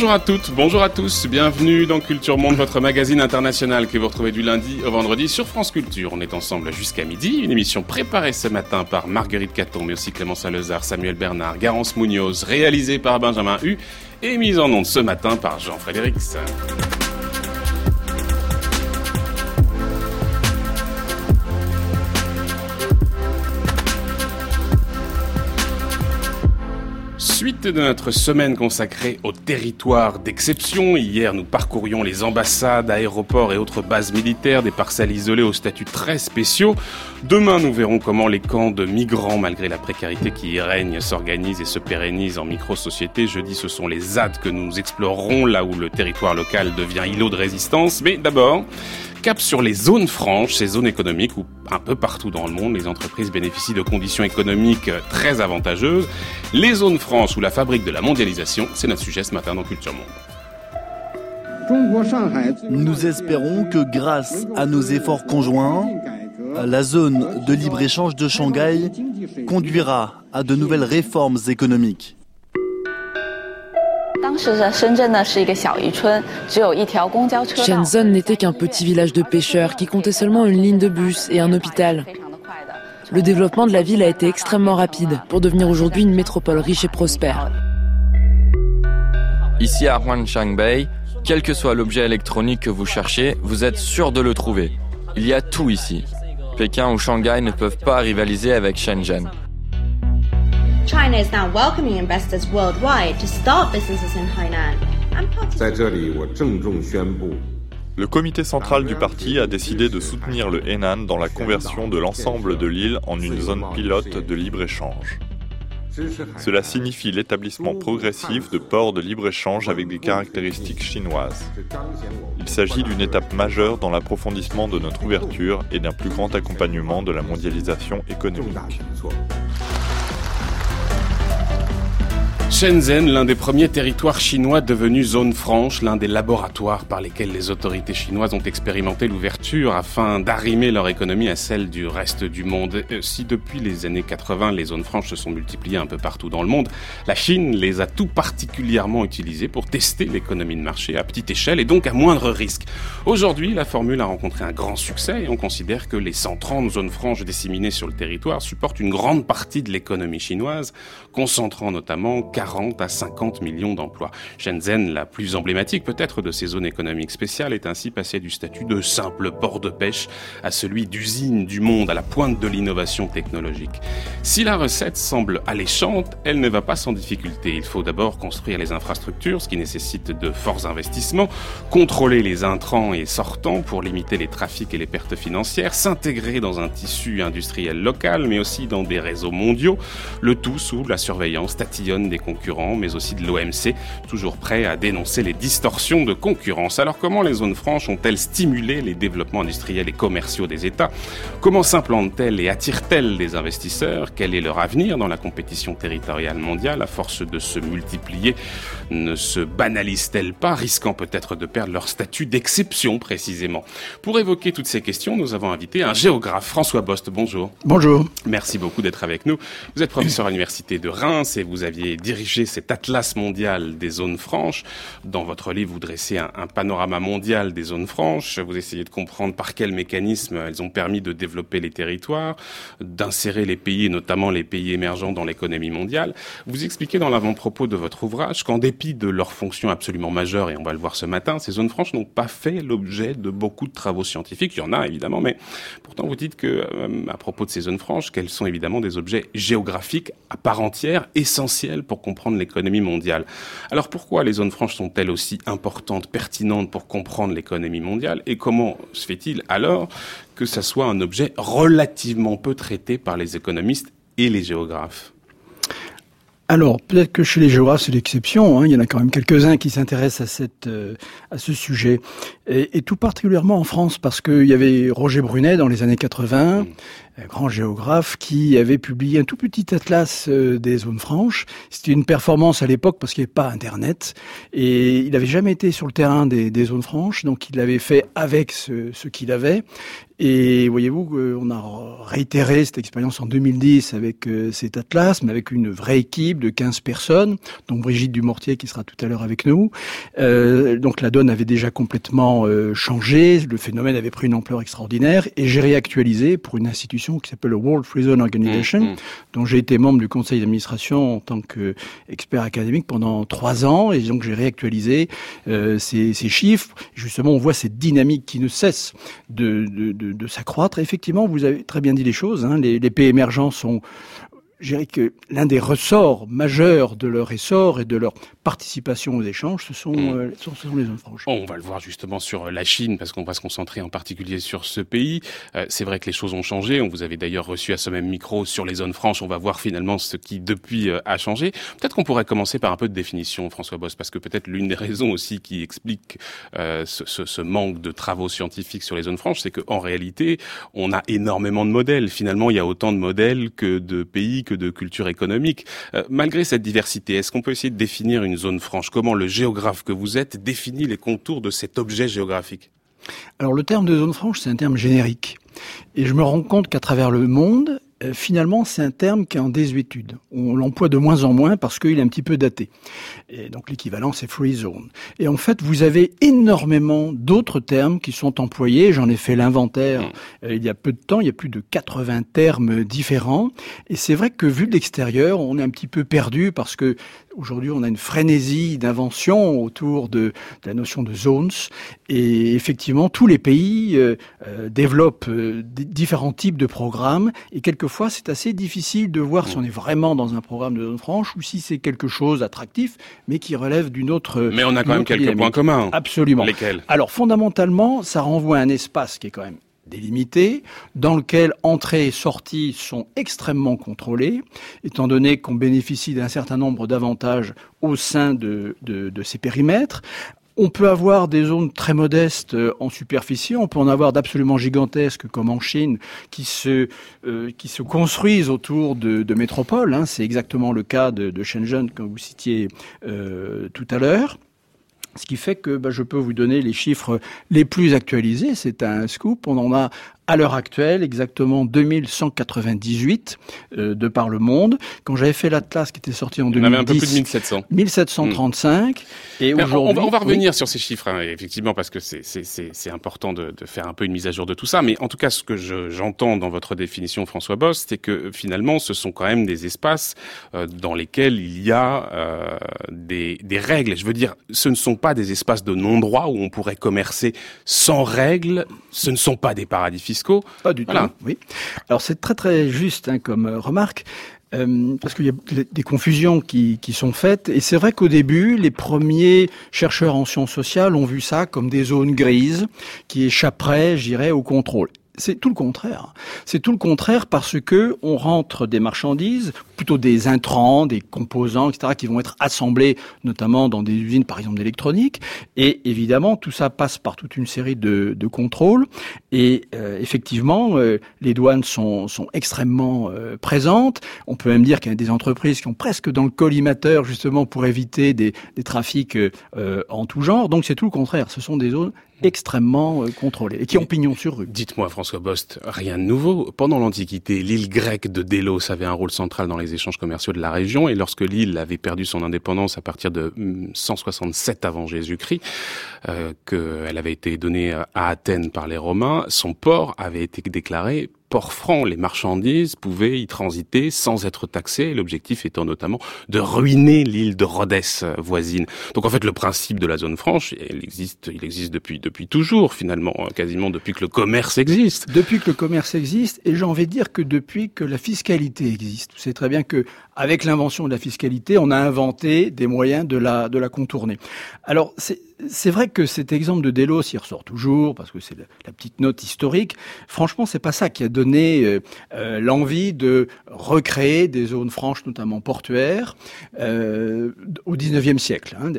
Bonjour à toutes, bonjour à tous, bienvenue dans Culture Monde, votre magazine international que vous retrouvez du lundi au vendredi sur France Culture. On est ensemble jusqu'à midi, une émission préparée ce matin par Marguerite Caton, mais aussi Clément Salezard, Samuel Bernard, Garance Munoz, réalisée par Benjamin Hu et mise en onde ce matin par Jean-Frédéric. Suite de notre semaine consacrée au territoire d'exception, hier nous parcourions les ambassades, aéroports et autres bases militaires, des parcelles isolées aux statuts très spéciaux. Demain nous verrons comment les camps de migrants, malgré la précarité qui y règne, s'organisent et se pérennisent en micro-sociétés. Jeudi ce sont les ZAD que nous explorerons, là où le territoire local devient îlot de résistance. Mais d'abord, Cap sur les zones franches, ces zones économiques où un peu partout dans le monde, les entreprises bénéficient de conditions économiques très avantageuses. Les zones franches ou la fabrique de la mondialisation, c'est notre sujet ce matin dans Culture Monde. Nous espérons que grâce à nos efforts conjoints, la zone de libre-échange de Shanghai conduira à de nouvelles réformes économiques. Shenzhen n'était qu'un petit village de pêcheurs qui comptait seulement une ligne de bus et un hôpital. Le développement de la ville a été extrêmement rapide pour devenir aujourd'hui une métropole riche et prospère. Ici à Huangshangbei, quel que soit l'objet électronique que vous cherchez, vous êtes sûr de le trouver. Il y a tout ici. Pékin ou Shanghai ne peuvent pas rivaliser avec Shenzhen. China is now welcoming investors worldwide to start businesses in Hainan. Le comité central du parti a décidé de soutenir le Henan dans la conversion de l'ensemble de l'île en une zone pilote de libre-échange. Cela signifie l'établissement progressif de ports de libre-échange avec des caractéristiques chinoises. Il s'agit d'une étape majeure dans l'approfondissement de notre ouverture et d'un plus grand accompagnement de la mondialisation économique. Shenzhen, l'un des premiers territoires chinois devenus zone franche, l'un des laboratoires par lesquels les autorités chinoises ont expérimenté l'ouverture afin d'arrimer leur économie à celle du reste du monde. Euh, si depuis les années 80, les zones franches se sont multipliées un peu partout dans le monde, la Chine les a tout particulièrement utilisées pour tester l'économie de marché à petite échelle et donc à moindre risque. Aujourd'hui, la formule a rencontré un grand succès et on considère que les 130 zones franches disséminées sur le territoire supportent une grande partie de l'économie chinoise, concentrant notamment 40 à 50 millions d'emplois. Shenzhen, la plus emblématique peut-être de ces zones économiques spéciales, est ainsi passée du statut de simple port de pêche à celui d'usine du monde à la pointe de l'innovation technologique. Si la recette semble alléchante, elle ne va pas sans difficulté. Il faut d'abord construire les infrastructures, ce qui nécessite de forts investissements, contrôler les intrants et sortants pour limiter les trafics et les pertes financières, s'intégrer dans un tissu industriel local, mais aussi dans des réseaux mondiaux, le tout sous la surveillance tatillonne des concurrents, mais aussi de l'OMC, toujours prêt à dénoncer les distorsions de concurrence. Alors comment les zones franches ont-elles stimulé les développements industriels et commerciaux des États? Comment s'implantent-elles et attirent-elles des investisseurs? Quel est leur avenir dans la compétition territoriale mondiale? À force de se multiplier Ne se banalisent-elles pas, risquant peut-être de perdre leur statut d'exception précisément? Pour évoquer toutes ces questions, nous avons invité un géographe, François Bost. Bonjour. Bonjour. Merci beaucoup d'être avec nous. Vous êtes professeur à l'université de Reims et vous aviez dirigé cet atlas mondial des zones franches. Dans votre livre, vous dressez un, panorama mondial des zones franches. Vous essayez de comprendre par quels mécanismes elles ont permis de développer les territoires, d'insérer les pays, et notamment les pays émergents, dans l'économie mondiale. Vous expliquez dans l'avant-propos de votre ouvrage qu'en dépit de leur fonction absolument majeure, et on va le voir ce matin, ces zones franches n'ont pas fait l'objet de beaucoup de travaux scientifiques. Il y en a évidemment, mais pourtant vous dites que, euh, à propos de ces zones franches, qu'elles sont évidemment des objets géographiques à essentiels pour comprendre l'économie mondiale. Alors pourquoi les zones franches sont-elles aussi importantes, pertinentes pour comprendre l'économie mondiale Et comment se fait-il alors que ça soit un objet relativement peu traité par les économistes et les géographes? Alors, peut-être que chez les géographes, c'est l'exception. Hein. Il y en a quand même quelques-uns qui s'intéressent à, cette, euh, à ce sujet. Et, et, tout particulièrement en France, parce qu'il y avait Roger Brunet dans les années 80, un grand géographe, qui avait publié un tout petit atlas euh, des zones franches. C'était une performance à l'époque parce qu'il n'y avait pas Internet. Et il n'avait jamais été sur le terrain des, zones franches, donc il l'avait fait avec ce, qu'il avait. Et voyez-vous, on a réitéré cette expérience en 2010 avec cet atlas, mais avec une vraie équipe de 15 personnes, dont Brigitte Dumortier qui sera tout à l'heure avec nous. donc la donne avait déjà complètement changé, le phénomène avait pris une ampleur extraordinaire, et j'ai réactualisé pour une institution qui s'appelle le World Free Zone Organization, mmh, mmh. dont j'ai été membre du conseil d'administration en tant qu'expert académique pendant trois ans, et donc j'ai réactualisé euh, ces, ces, chiffres. Justement, on voit cette dynamique qui ne cesse de, de, de, de s'accroître. Effectivement, vous avez très bien dit les choses. Hein, les, les pays émergents sont je dirais que l'un des ressorts majeurs de leur essor et de leur participation aux échanges, ce sont, mm. euh, ce sont les zones franches. on va le voir justement sur la Chine, parce qu'on va se concentrer en particulier sur ce pays. Euh, c'est vrai que les choses ont changé. On vous avait d'ailleurs reçu à ce même micro sur les zones franches. On va voir finalement ce qui depuis euh, a changé. Peut-être qu'on pourrait commencer par un peu de définition, François Boss, parce que peut-être l'une des raisons aussi qui explique ce, ce, ce, manque de travaux scientifiques sur les zones franches, c'est qu'en réalité, on a énormément de modèles. Finalement, il y a autant de modèles que de pays de culture économique. Euh, malgré cette diversité, est-ce qu'on peut essayer de définir une zone franche? Comment le géographe que vous êtes définit les contours de cet objet géographique? Alors le terme de zone franche, c'est un terme générique. Et je me rends compte qu'à travers le monde, finalement, c'est un terme qui est en désuétude. On l'emploie de moins en moins parce qu'il est un petit peu daté. Et donc l'équivalent, c'est free zone. Et en fait, vous avez énormément d'autres termes qui sont employés. J'en ai fait l'inventaire mm. euh, il y a peu de temps. Il y a plus de 80 termes différents. Et c'est vrai que vu de l'extérieur, on est un petit peu perdu parce que Aujourd'hui, on a une frénésie d'invention autour de, la notion de zones. Et effectivement, tous les pays euh, euh, développent euh, différents types de programmes. Et quelquefois, c'est assez difficile de voir si on est vraiment dans un programme de zone franche ou si c'est quelque chose d'attractif, mais qui relève d'une autre. Mais on a quand même quelques points communs. Absolument. Lesquels? Alors, fondamentalement, ça renvoie à un espace qui est quand même délimité, dans lequel entrées et sorties sont extrêmement contrôlées, étant donné qu'on bénéficie d'un certain nombre d'avantages au sein de, ces périmètres. On peut avoir des zones très modestes euh, en superficie, on peut en avoir d'absolument gigantesques comme en Chine qui se, euh, construisent autour de, métropoles. Hein. C'est exactement le cas de, de Shenzhen que vous citiez euh, tout à l'heure. Ce qui fait que bah, je peux vous donner les chiffres les plus actualisés. C'est un scoop. On en a à l'heure actuelle, exactement 2198 euh, de par le monde. Quand j'avais fait l'Atlas qui était sorti en 2010, on avait un peu plus de 1700. 1735. Et aujourd'hui, on, va revenir sur ces chiffres, hein, effectivement, parce que c'est important de, de, faire un peu une mise à jour de tout ça. Mais en tout cas, ce que j'entends dans votre définition, François Boss, c'est que finalement, ce sont quand même des espaces euh, dans lesquels il y a euh, des, des règles. Je veux dire, ce ne sont pas des espaces de non-droit où on pourrait commercer sans règles. Ce ne sont pas des paradis fiscaux pas du tout. Oui. Alors c'est très très juste hein, comme euh, remarque. Euh, parce qu'il y a des confusions qui, qui sont faites. Et c'est vrai qu'au début, les premiers chercheurs en sciences sociales ont vu ça comme des zones grises qui échapperaient, je dirais, au contrôle. C'est tout le contraire. C'est tout le contraire parce que on rentre des marchandises, plutôt des intrants, des composants, etc., qui vont être assemblés, notamment dans des usines, par exemple, d'électronique. Et évidemment, tout ça passe par toute une série de, contrôles. Et euh, effectivement, euh, les douanes sont, extrêmement euh, présentes. On peut même dire qu'il y a des entreprises qui ont presque dans le collimateur, justement, pour éviter des trafics en tout genre. Donc c'est tout le contraire. Ce sont des zones extrêmement euh, contrôlés et qui ont pignon sur rue. Dites-moi, François Bost, rien de nouveau. Pendant l'Antiquité, l'île grecque de Délos avait un rôle central dans les échanges commerciaux de la région et lorsque l'île avait perdu son indépendance à partir de 167 avant Jésus-Christ, euh, qu'elle avait été donnée à Athènes par les Romains, son port avait été déclaré port franc. Les marchandises pouvaient y transiter sans être taxées, l'objectif étant notamment de ruiner l'île de Rhodes euh, voisine. Donc en fait, le principe de la zone franche, il existe, il existe depuis depuis toujours finalement, euh, quasiment depuis que le commerce existe. Depuis que le commerce existe, et j'ai envie de dire que depuis que la fiscalité existe. Savez très bien que avec l'invention de la fiscalité, on a inventé des moyens de la de la contourner. Alors c'est c'est vrai que cet exemple de Delos, il ressort toujours parce que c'est la, petite note historique. Franchement, c'est pas ça qui a donné euh, euh, l'envie de recréer des zones franches, notamment portuaires, euh, au XIXe siècle. Hein.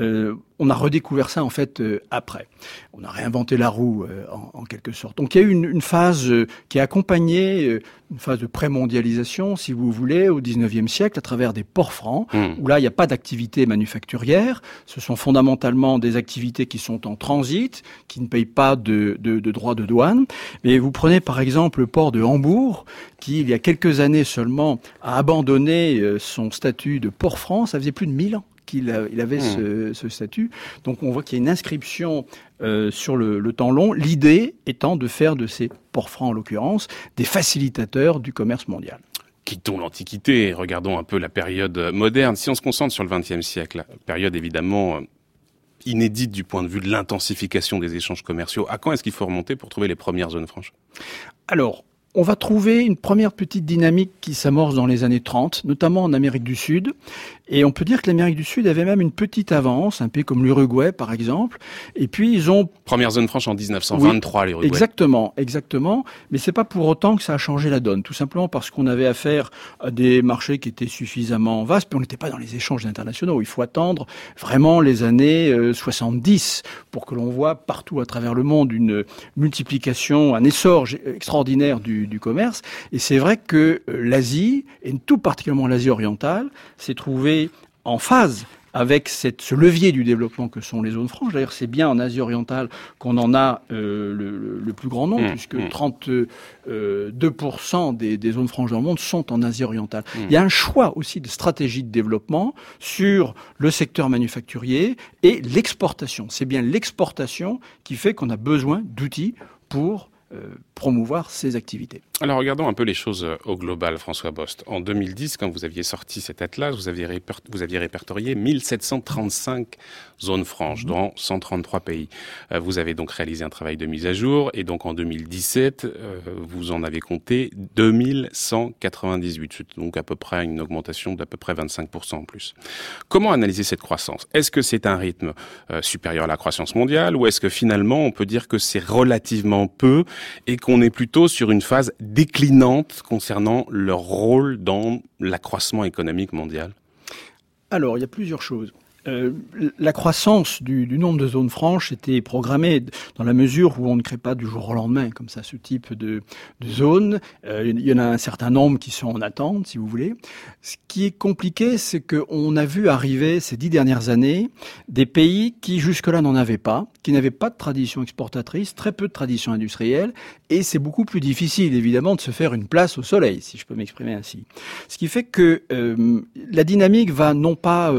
Euh, on a redécouvert ça en fait euh, après. On a réinventé la roue euh, en, quelque sorte. Donc il y a eu une, phase qui a accompagné une phase de pré-mondialisation, si vous voulez, au 19e siècle à travers des ports francs, hmm. où là il n'y a pas d'activité manufacturière. Ce sont fondamentalement des activités qui sont en transit, qui ne payent pas de, de, de droits de douane. Mais vous prenez par exemple le port de Hambourg, qui il y a quelques années seulement a abandonné son statut de port franc. Ça faisait plus de 1000 ans qu'il il avait hmm. ce, statut. Donc on voit qu'il y a une inscription euh, sur le, temps long, l'idée étant de faire de ces ports francs en l'occurrence des facilitateurs du commerce mondial. Quittons l'Antiquité et regardons un peu la période moderne. Si on se concentre sur le XXe siècle, période évidemment euh, inédite du point de vue de l'intensification des échanges commerciaux, à quand est-ce qu'il faut remonter pour trouver les premières zones franches? Alors, on va trouver une première petite dynamique qui s'amorce dans les années 30, notamment en Amérique du Sud. Et on peut dire que l'Amérique du Sud avait même une petite avance, un pays comme l'Uruguay par exemple. Et puis ils ont première zone franche en 1923 l'Uruguay. Exactement, exactement. Mais c'est pas pour autant que ça a changé la donne. Tout simplement parce qu'on avait affaire à des marchés qui étaient suffisamment vastes, puis on n'était pas dans les échanges internationaux. Il faut attendre vraiment les années 70 euh, pour que l'on voit partout à travers le monde une multiplication, un essor extraordinaire du du, commerce. Et c'est vrai que euh, l'Asie, et tout particulièrement l'Asie orientale, s'est trouvée en phase avec cette, ce levier du développement que sont les zones franches. D'ailleurs, c'est bien en Asie orientale qu'on en a euh, le, plus grand nombre, mmh, puisque 32% mmh. euh, des, des, zones franches dans le monde sont en Asie orientale. Mmh. Il y a un choix aussi de stratégie de développement sur le secteur manufacturier et l'exportation. C'est bien l'exportation qui fait qu'on a besoin d'outils pour promouvoir ces activités. Alors regardons un peu les choses euh, au global, François Bost. En 2010, quand vous aviez sorti cet atlas, vous aviez, vous aviez répertorié 1735 zones franches mhm. dans 133 pays. Euh, vous avez donc réalisé un travail de mise à jour et donc en 2017, vous en avez compté 2198, donc à peu près une augmentation d'à peu près 25% en plus. Comment analyser cette croissance? Est-ce que c'est un rythme supérieur à la croissance mondiale ou est-ce que finalement on peut dire que c'est relativement peu et qu'on est plutôt sur une phase déclinante concernant leur rôle dans l'accroissement économique mondial Alors, il y a plusieurs choses. Euh, la croissance du, nombre de zones franches était programmée dans la mesure où on ne crée pas du jour au lendemain comme ça ce type de, de zones. Euh, il y en a un certain nombre qui sont en attente, si vous voulez. Ce qui est compliqué, c'est qu'on a vu arriver ces dix dernières années des pays qui jusque-là n'en avaient pas, qui n'avaient pas de tradition exportatrice, très peu de tradition industrielle, et c'est beaucoup plus difficile évidemment de se faire une place au soleil, si je peux m'exprimer ainsi. Ce qui fait que euh, la dynamique va non pas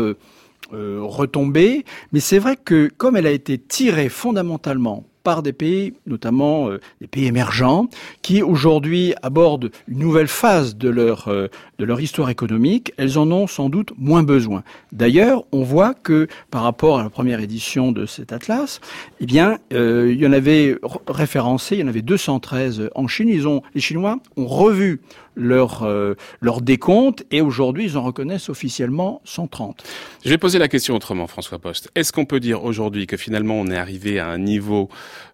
euh, retomber. Mais c'est vrai que comme elle a été tirée fondamentalement par des pays, notamment euh, des pays émergents, qui aujourd'hui abordent une nouvelle phase de leur euh, de leur histoire économique, elles en ont sans doute moins besoin. D'ailleurs, on voit que par rapport à la première édition de cet atlas, eh bien, il y en avait référencé, il y en avait 213 en Chine. Ils ont les Chinois ont revu leur, euh, décompte et aujourd'hui ils en reconnaissent officiellement 130. Je vais poser la question autrement, François Post. Est-ce qu'on peut dire aujourd'hui que finalement on est arrivé à un niveau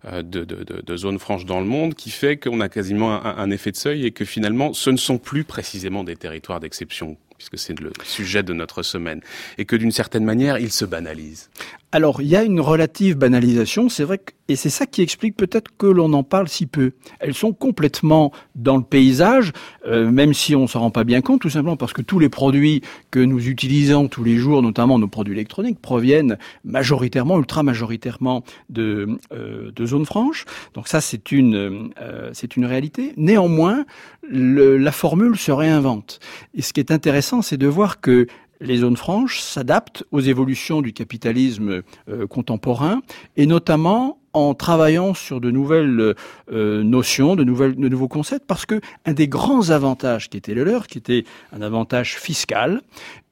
euh, de, zone franche dans le monde qui fait qu'on a quasiment un, un effet de seuil et que finalement ce ne sont plus précisément des territoires d'exception puisque c'est le sujet de notre semaine, et que d'une certaine manière, ils se banalisent? Alors, il y a une relative banalisation, c'est vrai, que, et c'est ça qui explique peut-être que l'on en parle si peu. Elles sont complètement dans le paysage, euh, même si on s'en rend pas bien compte, tout simplement parce que tous les produits que nous utilisons tous les jours, notamment nos produits électroniques, proviennent majoritairement, ultra majoritairement de, euh, de zones franches. Donc ça, c'est une, euh, une réalité. Néanmoins, le, la formule se réinvente. Et ce qui est intéressant, c'est de voir que les zones franches s'adaptent aux évolutions du capitalisme euh, contemporain et notamment en travaillant sur de nouvelles euh, notions, de, nouveaux concepts, parce que un des grands avantages qui était le leur, qui était un avantage fiscal,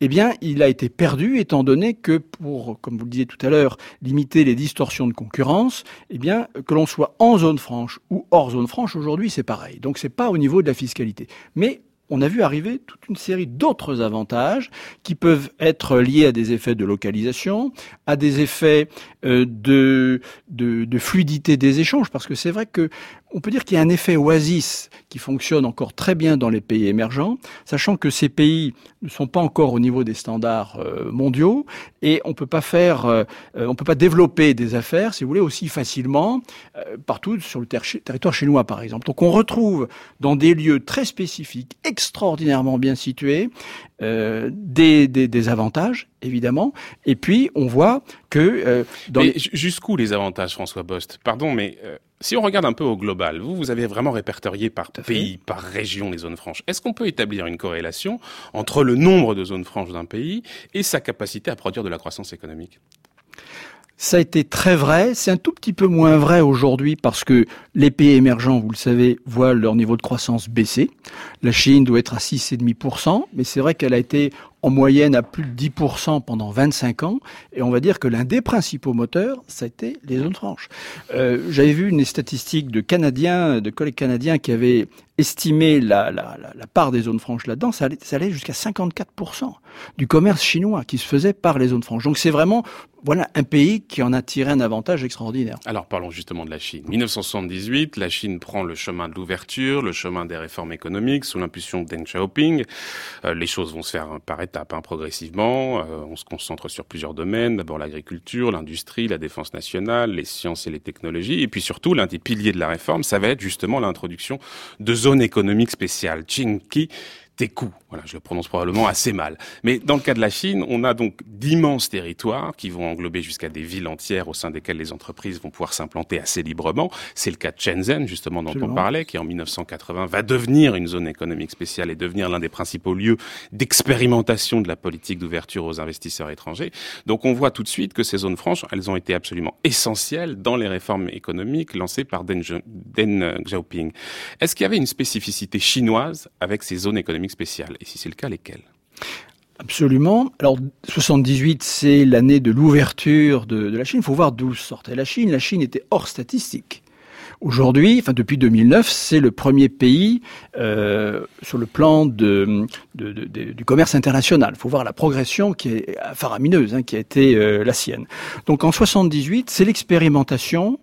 eh bien, il a été perdu étant donné que pour, comme vous le disiez tout à l'heure, limiter les distorsions de concurrence, eh bien, que l'on soit en zone franche ou hors zone franche, aujourd'hui, c'est pareil. Donc, c'est pas au niveau de la fiscalité. Mais on a vu arriver toute une série d'autres avantages qui peuvent être liés à des effets de localisation, à des effets de, de, de fluidité des échanges, parce que c'est vrai que on peut dire qu'il y a un effet oasis qui fonctionne encore très bien dans les pays émergents, sachant que ces pays ne sont pas encore au niveau des standards euh, mondiaux et on peut pas faire, euh, on peut pas développer des affaires, si vous voulez, aussi facilement euh, partout sur le territoire chinois, par exemple. Donc on retrouve dans des lieux très spécifiques, extraordinairement bien situés, des, des, des, avantages évidemment, et puis on voit que dans jusqu'où les avantages, François Bost? Pardon, mais si on regarde un peu au global, vous, vous avez vraiment répertorié par pays, par région les zones franches. Est-ce qu'on peut établir une corrélation entre le nombre de zones franches d'un pays et sa capacité à produire de la croissance économique? Ça a été très vrai. C'est un tout petit peu moins vrai aujourd'hui parce que les pays émergents, vous le savez, voient leur niveau de croissance baisser. La Chine doit être à 6,5%, mais c'est vrai qu'elle a été en moyenne à plus de 10% pendant 25 ans. Et on va dire que l'un des principaux moteurs, ça a été les zones franches. Euh, J'avais vu une statistique de Canadiens, de collègues canadiens qui avaient estimé la, part des zones franches là-dedans. Ça allait, jusqu'à 54% du commerce chinois qui se faisait par les zones franches. Donc c'est vraiment voilà un pays qui en a tiré un avantage extraordinaire. Alors parlons justement de la Chine. 1978, la Chine prend le chemin de l'ouverture, le chemin des réformes économiques sous l'impulsion de Deng Xiaoping. Euh, les choses vont se faire par hein, progressivement. Euh, on se concentre sur plusieurs domaines. D'abord l'agriculture, l'industrie, la défense nationale, les sciences et les technologies. Et puis surtout, l'un des piliers de la réforme, ça va être justement l'introduction de zones économiques spéciales, Qingqi, Teku. Voilà, je le prononce probablement assez mal. Mais dans le cas de la Chine, on a donc d'immenses territoires qui vont englober jusqu'à des villes entières au sein desquelles les entreprises vont pouvoir s'implanter assez librement. C'est le cas de Shenzhen, justement, dont on parlait, qui en 1980 va devenir une zone économique spéciale et devenir l'un des principaux lieux d'expérimentation de la politique d'ouverture aux investisseurs étrangers. Donc on voit tout de suite que ces zones franches, elles ont été absolument essentielles dans les réformes économiques lancées par Deng, Xiaoping. Est-ce qu'il y avait une spécificité chinoise avec ces zones économiques spéciales? Et si c'est le cas, lesquels? Absolument. Alors, 78, c'est l'année de l'ouverture de, la Chine. Il faut voir d'où sortait la Chine. La Chine était hors statistique. Aujourd'hui, enfin depuis 2009, c'est le premier pays euh, sur le plan du commerce international. Il faut voir la progression qui est faramineuse, hein, qui a été euh, la sienne. Donc en 78, c'est l'expérimentation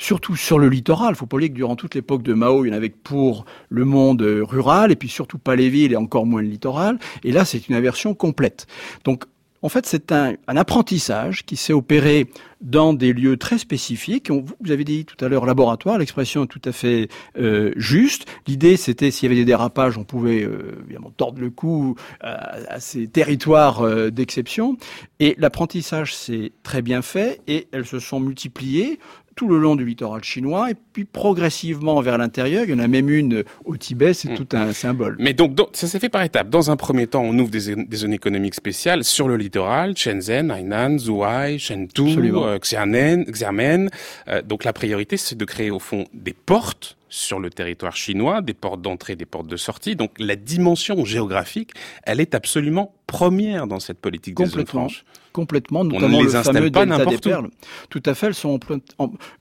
surtout sur le littoral. Il faut pas oublier que durant toute l'époque de Mao, il y en avait pour le monde rural, et puis surtout pas les villes et encore moins le littoral. Et là, c'est une inversion complète. Donc, en fait, c'est un, apprentissage qui s'est opéré dans des lieux très spécifiques. vous avez dit tout à l'heure laboratoire, l'expression est tout à fait euh, juste. L'idée, c'était s'il y avait des dérapages, on pouvait euh, évidemment tordre le cou à, ces territoires euh, d'exception. Et l'apprentissage s'est très bien fait et elles se sont multipliées tout le long du littoral chinois et puis progressivement vers l'intérieur. Il y en a même une au Tibet, c'est mm. tout un symbole. Mais donc, ça s'est fait par étapes. Dans un premier temps, on ouvre des, zones économiques spéciales sur le littoral, Shenzhen, Hainan, Zhuhai, Chengdu, euh, Xiamen. Euh, donc la priorité, c'est de créer au fond des portes sur le territoire chinois, des portes d'entrée, des portes de sortie. Donc la dimension géographique, elle est absolument première dans cette politique des zones franches. Complètement, notamment On ne les le fameux pas delta des perles. Tout à fait, elles sont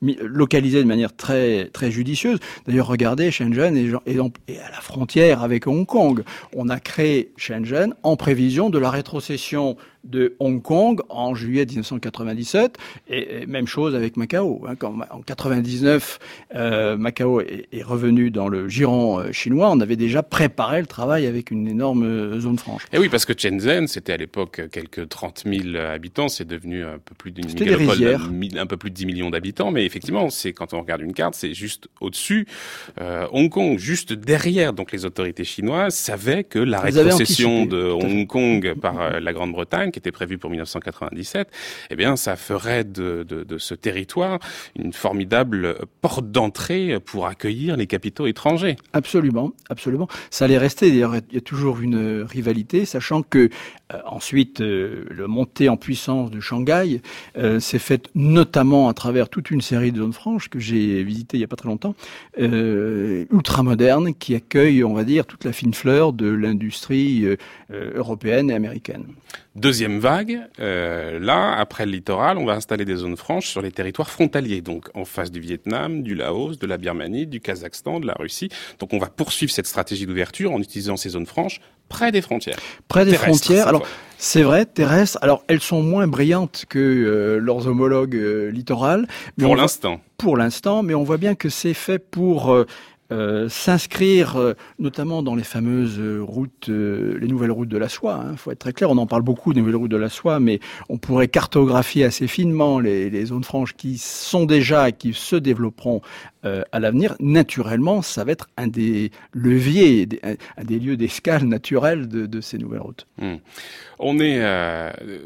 localisées de manière très très judicieuse. D'ailleurs, regardez Shenzhen est, est, à la frontière avec Hong Kong. On a créé Shenzhen en prévision de la rétrocession de Hong Kong en juillet 1997 et, même chose avec Macao. Hein, quand en 99 euh, Macao est, revenu dans le giron euh, chinois, on avait déjà préparé le travail avec une énorme euh, zone franche. Et oui, parce que Shenzhen, c'était à l'époque quelques 30 000 habitants, c'est devenu un peu plus d'une un peu plus de 10 millions d'habitants, mais effectivement, c'est quand on regarde une carte, c'est juste au-dessus Hong Kong, juste derrière. Donc les autorités chinoises savaient que la rétrocession de Hong Kong par la Grande-Bretagne qui était prévu pour 1997, eh bien, ça ferait de, de, de ce territoire une formidable porte d'entrée pour accueillir les capitaux étrangers. Absolument, absolument. Ça allait rester. D'ailleurs, il y a toujours une rivalité, sachant que ensuite, euh, le montée en puissance de Shanghai euh, s'est faite notamment à travers toute une série de zones franches que j'ai visitées il y a pas très longtemps, ultra modernes, qui accueillent, on va dire, toute la fine fleur de l'industrie européenne et américaine. Deuxième vague, là, après le littoral, on va installer des zones franches sur les territoires frontaliers, donc en face du Vietnam, du Laos, de la Birmanie, du Kazakhstan, de la Russie. Donc on va poursuivre cette stratégie d'ouverture en utilisant ces zones franches près des frontières. Près des frontières. Alors, C'est vrai, terrestres. Alors, elles sont moins brillantes que euh, leurs homologues euh, littorales. Pour l'instant. Pour l'instant, mais on voit bien que c'est fait pour euh, euh, s'inscrire euh, notamment dans les fameuses euh, routes, les nouvelles routes de la soie. Il hein. faut être très clair, on en parle beaucoup des nouvelles routes de la soie, mais on pourrait cartographier assez finement les, les zones franches qui sont déjà et qui se développeront à l'avenir. Naturellement, ça va être un des leviers, un, des lieux d'escale naturels de, ces nouvelles routes. Hmm. On est,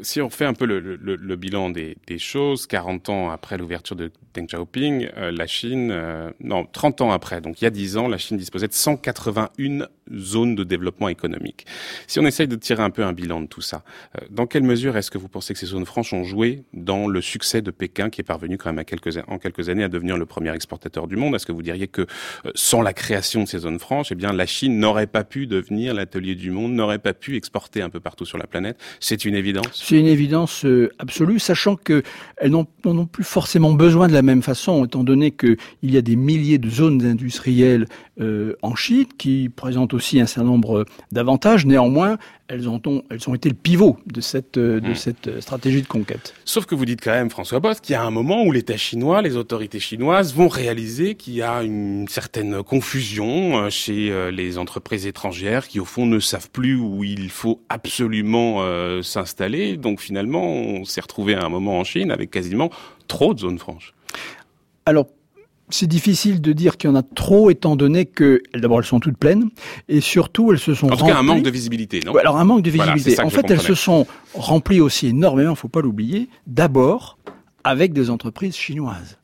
si on fait un peu le, bilan des, choses, 40 ans après l'ouverture de Deng Xiaoping, la Chine, non, 30 ans après, donc il y a 10 ans, la Chine disposait de 181 zones de développement économique. Si on essaye de tirer un peu un bilan de tout ça, euh, dans quelle mesure est-ce que vous pensez que ces zones franches ont joué dans le succès de Pékin, qui est parvenu quand même en quelques années à devenir le premier exportateur du monde. Est-ce que vous diriez que euh, sans la création de ces zones franches, eh la Chine n'aurait pas pu devenir l'atelier du monde, n'aurait pas pu exporter un peu partout sur la planète? C'est une évidence? C'est une évidence euh, absolue, sachant qu'elles n'ont plus forcément besoin de la même façon, étant donné qu'il y a des milliers de zones industrielles en Chine qui présentent aussi un certain nombre d'avantages. Néanmoins, elles ont, elles ont été le pivot de cette, de hmm. cette stratégie de conquête. Sauf que vous dites quand même, François Boss, qu'il y a un moment où l'État chinois, les autorités chinoises vont réaliser qu'il y a une certaine confusion euh, chez euh, les entreprises étrangères qui, au fond, ne savent plus où il faut absolument euh, s'installer. Donc finalement, on s'est retrouvé à un moment en Chine avec quasiment trop de zones franches. Alors, c'est difficile de dire qu'il y en a trop, étant donné que d'abord elles sont toutes pleines, et surtout elles se sont. En tout cas, un manque de visibilité, non? Alors un manque de visibilité. en fait, elles se sont remplies aussi énormément, faut pas l'oublier. D'abord avec des entreprises chinoises.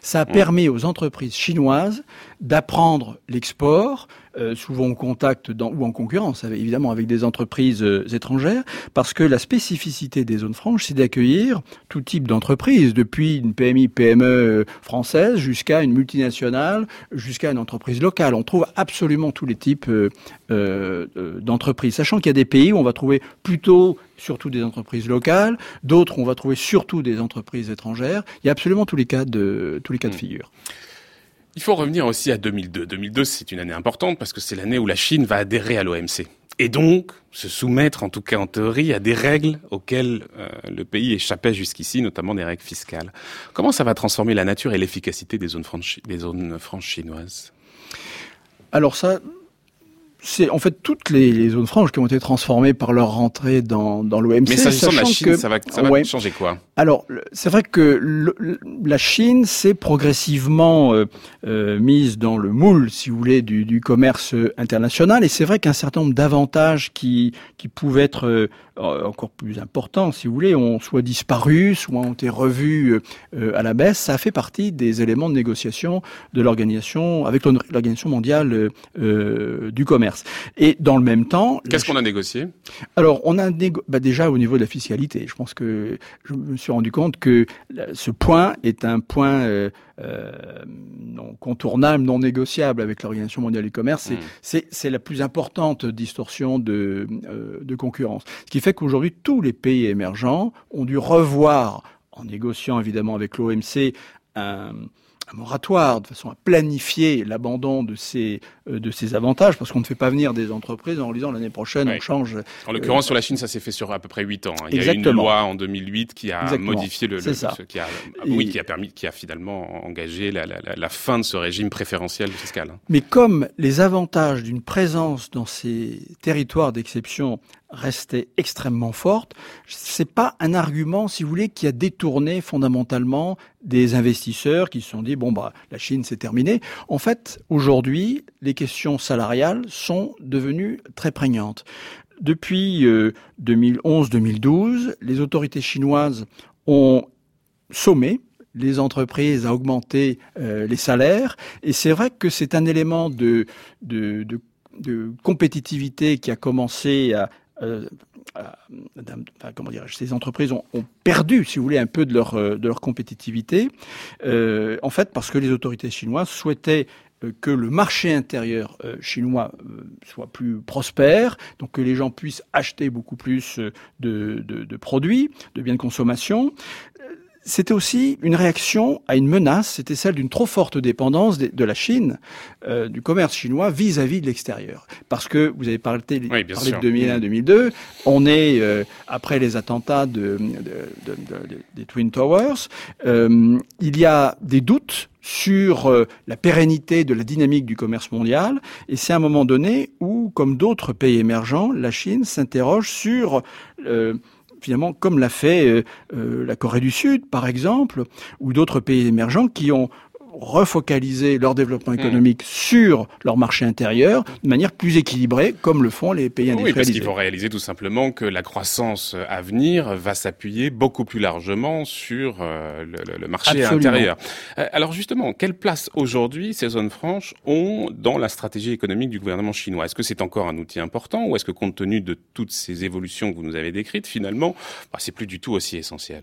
Ça a mmh. permis aux entreprises chinoises d'apprendre l'export, souvent en contact dans, ou en concurrence, évidemment, avec des entreprises euh, étrangères, parce que la spécificité des zones franches, c'est d'accueillir tout type d'entreprise, depuis une PMI, PME euh, française jusqu'à une multinationale, jusqu'à une entreprise locale. On trouve absolument tous les types d'entreprises, sachant qu'il y a des pays où on va trouver plutôt surtout des entreprises locales, d'autres on va trouver surtout des entreprises étrangères. Il y a absolument tous les cas de tous les cas de mmh. Il faut revenir aussi à 2002. 2002, c'est une année importante parce que c'est l'année où la Chine va adhérer à l'OMC. Et donc, se soumettre, en tout cas en théorie, à des règles auxquelles euh, le pays échappait jusqu'ici, notamment des règles fiscales. Comment ça va transformer la nature et l'efficacité des zones zones franches chinoises? Alors ça, c'est en fait toutes les, zones franches qui ont été transformées par leur rentrée dans, dans l'OMC. Mais s'agissant de la Chine, ça va, ça va changer quoi? Alors, c'est vrai que la Chine s'est progressivement euh, euh, mise dans le moule, si vous voulez, du, du commerce international. Et c'est vrai qu'un certain nombre d'avantages qui, qui pouvaient être euh, encore plus importants, si vous voulez, ont soit disparu, soit ont été revus à la baisse. Ça fait partie des éléments de négociation de l'organisation, avec l'organisation mondiale du commerce. Et dans le même temps... Qu'est-ce qu'on a négocié? Alors, on a bah déjà au niveau de la fiscalité. Je pense que je me suis rendu compte que ce point est un point euh, euh, non contournable, non négociable avec l'Organisation mondiale du commerce. C'est la plus importante distorsion de, euh, de concurrence. Ce qui fait qu'aujourd'hui, tous les pays émergents ont dû revoir, en négociant évidemment avec l'OMC, un un moratoire, de façon à planifier l'abandon de ces euh, de ces avantages, parce qu'on ne fait pas venir des entreprises en disant l'année prochaine on change. En l'occurrence, euh, sur la Chine, ça s'est fait sur à peu près 8 ans. Hein. Il y a une loi en 2008 qui a modifié le, le ce, qui a oui qui a permis qui a finalement engagé la, la, la, fin de ce régime préférentiel fiscal. Hein. Mais comme les avantages d'une présence dans ces territoires d'exception restait extrêmement forte. C'est pas un argument, si vous voulez, qui a détourné fondamentalement des investisseurs qui se sont dit bon bah la Chine c'est terminé. En fait, aujourd'hui, les questions salariales sont devenues très prégnantes. Depuis 2011-2012, euh, les autorités chinoises ont sommé les entreprises à augmenter euh, les salaires. Et c'est vrai que c'est un élément de, compétitivité qui a commencé à, euh, comment dirais-je, ces entreprises ont, perdu, si vous voulez, un peu de leur compétitivité, en fait, parce que les autorités chinoises souhaitaient que le marché intérieur chinois soit plus prospère, donc que les gens puissent acheter beaucoup plus de produits, de biens de consommation c'était aussi une réaction à une menace, c'était celle d'une trop forte dépendance de, la Chine, euh, du commerce chinois vis-à-vis de l'extérieur. Parce que vous avez parlé, de 2001-2002, on est euh, après les attentats de, des Twin Towers, euh, il y a des doutes sur la pérennité de la dynamique du commerce mondial, et c'est un moment donné où, comme d'autres pays émergents, la Chine s'interroge sur finalement, comme l'a fait euh, euh, la Corée du Sud, par exemple, ou d'autres pays émergents qui ont refocaliser leur développement hmm. économique sur leur marché intérieur de manière plus équilibrée, comme le font les pays industrialisés. Oui, parce qu'il faut réaliser tout simplement que la croissance à venir va s'appuyer beaucoup plus largement sur euh, le, marché intérieur. Euh, alors justement, quelle place aujourd'hui ces zones franches ont dans la stratégie économique du gouvernement chinois? Est-ce que c'est encore un outil important ou est-ce que compte tenu de toutes ces évolutions que vous nous avez décrites, finalement, bah, c'est plus du tout aussi essentiel?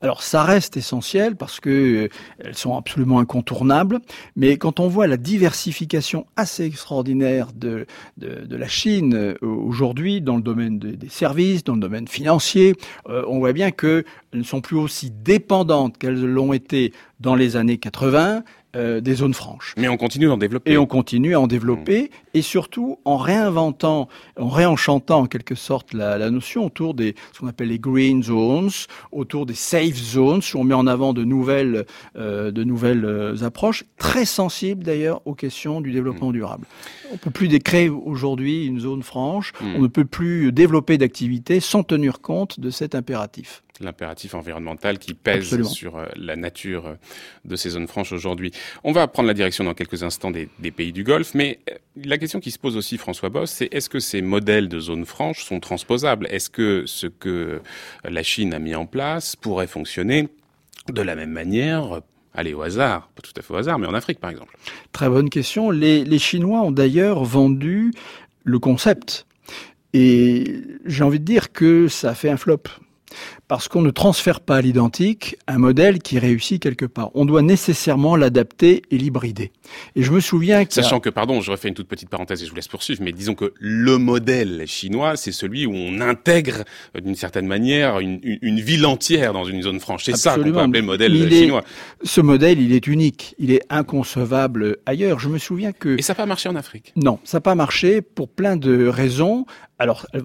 Alors ça reste essentiel parce que euh, elles sont absolument incontournables, mais quand on voit la diversification assez extraordinaire de, la Chine euh, aujourd'hui dans le domaine des services, dans le domaine financier, euh, on voit bien qu'elles ne sont plus aussi dépendantes qu'elles l'ont été dans les années 80 euh, des zones franches. Mais on continue d'en développer. Et on continue à en développer, et surtout en réinventant, en réenchantant en quelque sorte la, la notion autour des ce qu'on appelle les green zones, autour des safe zones, où on met en avant de nouvelles, euh, de nouvelles euh, approches, très sensibles d'ailleurs aux questions du développement mm. durable. On peut plus décréer aujourd'hui une zone franche, mm. on ne peut plus développer d'activités sans tenir compte de cet impératif l'impératif environnemental qui pèse sur euh, la nature euh, de ces zones franches aujourd'hui. On va prendre la direction dans quelques instants des, pays du Golfe, mais euh, la question qui se pose aussi, François Boss, c'est est-ce que ces modèles de zones franches sont transposables? Est-ce que ce que la Chine a mis en place pourrait fonctionner de la même manière Allez, au hasard, pas tout à fait au hasard, mais en Afrique par exemple? Très bonne question. Les, les Chinois ont d'ailleurs vendu le concept. Et j'ai envie de dire que ça a fait un flop parce qu'on ne transfère pas à l'identique un modèle qui réussit quelque part. On doit nécessairement l'adapter et l'hybrider. Et je me souviens que... Sachant que, pardon, je refais une toute petite parenthèse et je vous laisse poursuivre, mais disons que le modèle chinois, c'est celui où on intègre euh, d'une certaine manière une, une, ville entière dans une zone franche. C'est ça qu'on peut appeler le modèle chinois. ce modèle, il est unique. Il est inconcevable ailleurs. Je me souviens que... Et ça n'a pas marché en Afrique? Non, ça n'a pas marché pour plein de raisons. Alors, euh,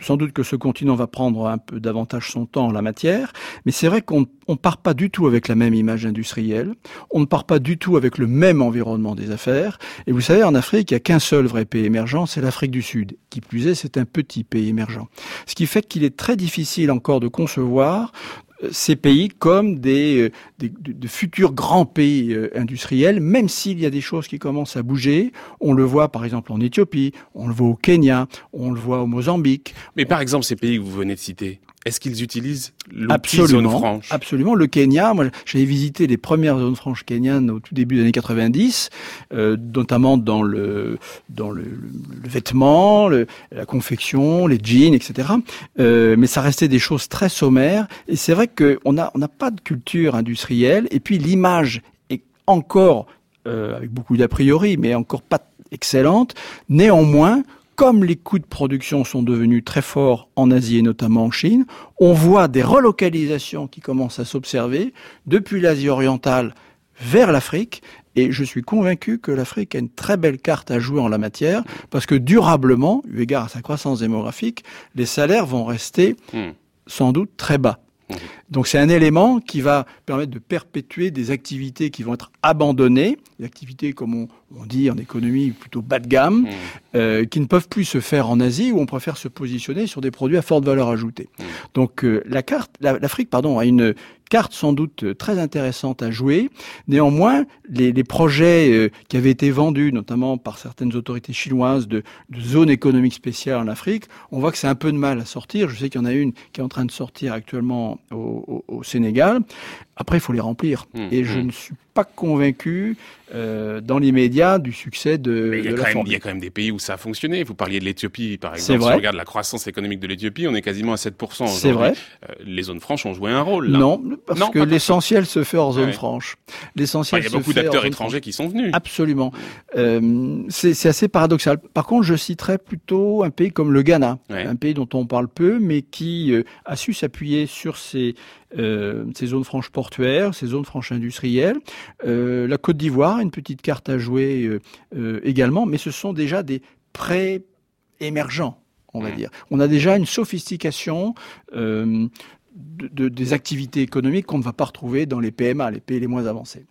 sans doute que ce continent va prendre un peu davantage son temps en la matière, mais c'est vrai qu'on ne part pas du tout avec la même image industrielle, on ne part pas du tout avec le même environnement des affaires, et vous savez, en Afrique, il n'y a qu'un seul vrai pays émergent, c'est l'Afrique du Sud. Qui plus est, c'est un petit pays émergent. Ce qui fait qu'il est très difficile encore de concevoir ces pays comme des, euh, de, futurs grands pays euh, industriels, même s'il y a des choses qui commencent à bouger. On le voit par exemple en Éthiopie, on le voit au Kenya, on le voit au Mozambique. Mais par exemple ces pays que vous venez de citer, est-ce qu'ils utilisent l'outil zone franche Absolument. Le Kenya, moi, j'avais visité les premières zones franches kenyanes au tout début des années 90, euh, notamment dans le dans le, le, vêtement, le, la confection, les jeans, etc. Euh, mais ça restait des choses très sommaires. Et c'est vrai qu'on a on n'a pas de culture industrielle. Et puis l'image est encore euh, avec beaucoup d'a priori, mais encore pas excellente. Néanmoins, comme les coûts de production sont devenus très forts en Asie et notamment en Chine, on voit des relocalisations qui commencent à s'observer depuis l'Asie orientale vers l'Afrique. Et je suis convaincu que l'Afrique a une très belle carte à jouer en la matière, parce que durablement, eu égard à sa croissance démographique, les salaires vont rester hmm. sans doute très bas. Donc c'est un élément qui va permettre de perpétuer des activités qui vont être abandonnées, des activités comme on, dit en économie plutôt bas de gamme, mmh. euh, qui ne peuvent plus se faire en Asie où on préfère se positionner sur des produits à forte valeur ajoutée. Mmh. Donc euh, la carte, l'Afrique pardon a une carte sans doute très intéressante à jouer. Néanmoins, les, les projets euh, qui avaient été vendus, notamment par certaines autorités chinoises, de, de zones économiques spéciales en Afrique, on voit que c'est un peu de mal à sortir. Je sais qu'il y en a une qui est en train de sortir actuellement au, au, Sénégal. Après, il faut les remplir. Mmh, et je mmh. ne suis pas convaincu euh, dans l'immédiat du succès de, il y, a la il y a quand même des pays où ça a fonctionné. Vous parliez de l'Éthiopie, par exemple. Si on regarde la croissance économique de l'Éthiopie, on est quasiment à 7%. C'est vrai. Euh, les zones franches ont joué un rôle. Non, parce que l'essentiel se fait hors zone franche. L'essentiel. il y a beaucoup d'acteurs étrangers qui sont venus. Absolument. Euh, c'est assez paradoxal. Par contre, je citerais plutôt un pays comme le Ghana, un pays dont on parle peu, mais qui euh, a su s'appuyer sur ses ces zones franches portuaires, ces zones franches industrielles. la Côte d'Ivoire, une petite carte à jouer également, mais ce sont déjà des pré émergents on va mmh. dire. On a déjà une sophistication de, des activités économiques qu'on ne va pas retrouver dans les PMA, les pays les moins avancés.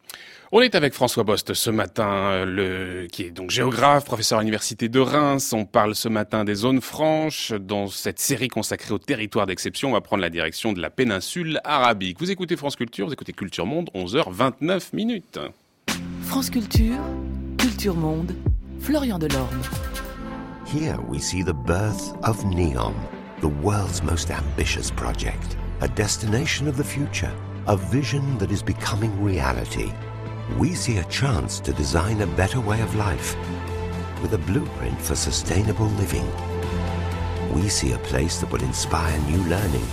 On est avec François Bost ce matin, le, qui est donc géographe, professeur à l'université de Reims. On parle ce matin des zones franches. Dans cette série consacrée au territoire d'exception, on va prendre la direction de la péninsule arabique. Vous écoutez France Culture, vous écoutez Culture Monde, 11h29 minutes. France Culture, Culture Monde, Florian Delorme. Here we see the birth of NEOM, the world's most ambitious project. A destination of the future, a vision that is becoming reality, we see a chance to design a better way of life with a blueprint for sustainable living. We see a place that will inspire new learning,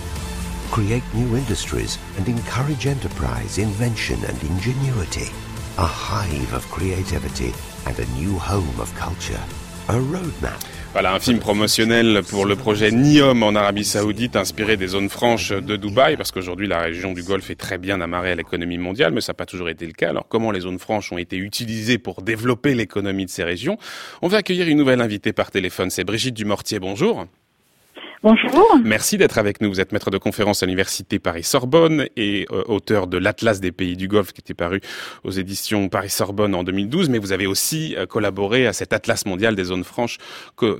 create new industries, and encourage enterprise, invention, and ingenuity. A hive of creativity and a new home of culture. A roadmap Voilà, un film promotionnel pour le projet NIOM en Arabie Saoudite, inspiré des zones franches de Dubaï, parce qu'aujourd'hui la région du Golfe est très bien amarrée à l'économie mondiale, mais ça n'a pas toujours été le cas. Alors comment les zones franches ont été utilisées pour développer l'économie de ces régions? On va accueillir une nouvelle invitée par téléphone, c'est Brigitte Dumortier, bonjour. Bonjour. Merci d'être avec nous. Vous êtes maître de conférence à l'université Paris-Sorbonne et euh, auteur de l'Atlas des pays du Golfe qui était paru aux éditions Paris-Sorbonne en 2012. Mais vous avez aussi euh, collaboré à cet Atlas mondial des zones franches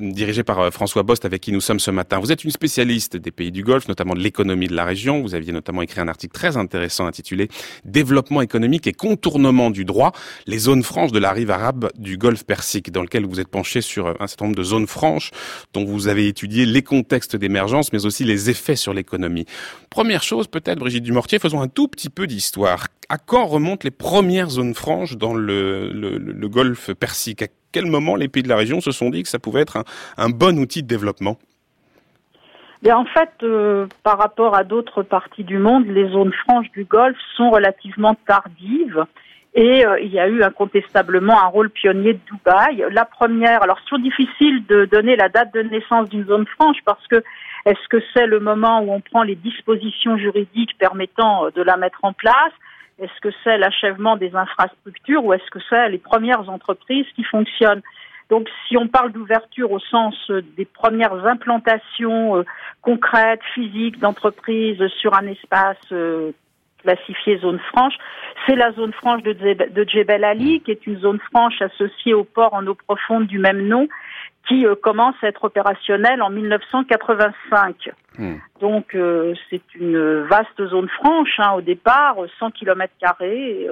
dirigé par euh, François Bost avec qui nous sommes ce matin. Vous êtes une spécialiste des pays du Golfe, notamment de l'économie de la région. Vous aviez notamment écrit un article très intéressant intitulé Développement économique et contournement du droit, les zones franches de la rive arabe du Golfe Persique, dans lequel vous êtes penché sur un certain nombre de zones franches dont vous avez étudié les contextes d'émergence, mais aussi les effets sur l'économie. Première chose, peut-être, Brigitte Dumortier, faisons un tout petit peu d'histoire. À quand remontent les premières zones franches dans le, golfe Persique? À quel moment les pays de la région se sont dit que ça pouvait être un, bon outil de développement? En fait, euh, par rapport à d'autres parties du monde, les zones franches du Golfe sont relativement tardives. Et euh, il y a eu incontestablement un rôle pionnier de Dubaï. La première, alors c'est toujours difficile de donner la date de naissance d'une zone franche parce que est-ce que c'est le moment où on prend les dispositions juridiques permettant euh, de la mettre en place? Est-ce que c'est l'achèvement des infrastructures ou est-ce que c'est les premières entreprises qui fonctionnent? Donc si on parle d'ouverture au sens euh, des premières implantations concrètes, physiques d'entreprises sur un espace classifiée zone franche, c'est la zone franche de, Djebel Ali, qui est une zone franche associée au port en eau profonde du même nom, qui euh, commence à être opérationnelle en 1985. Hmm. Donc euh, c'est une vaste zone franche hein, au départ, 100 km carrés.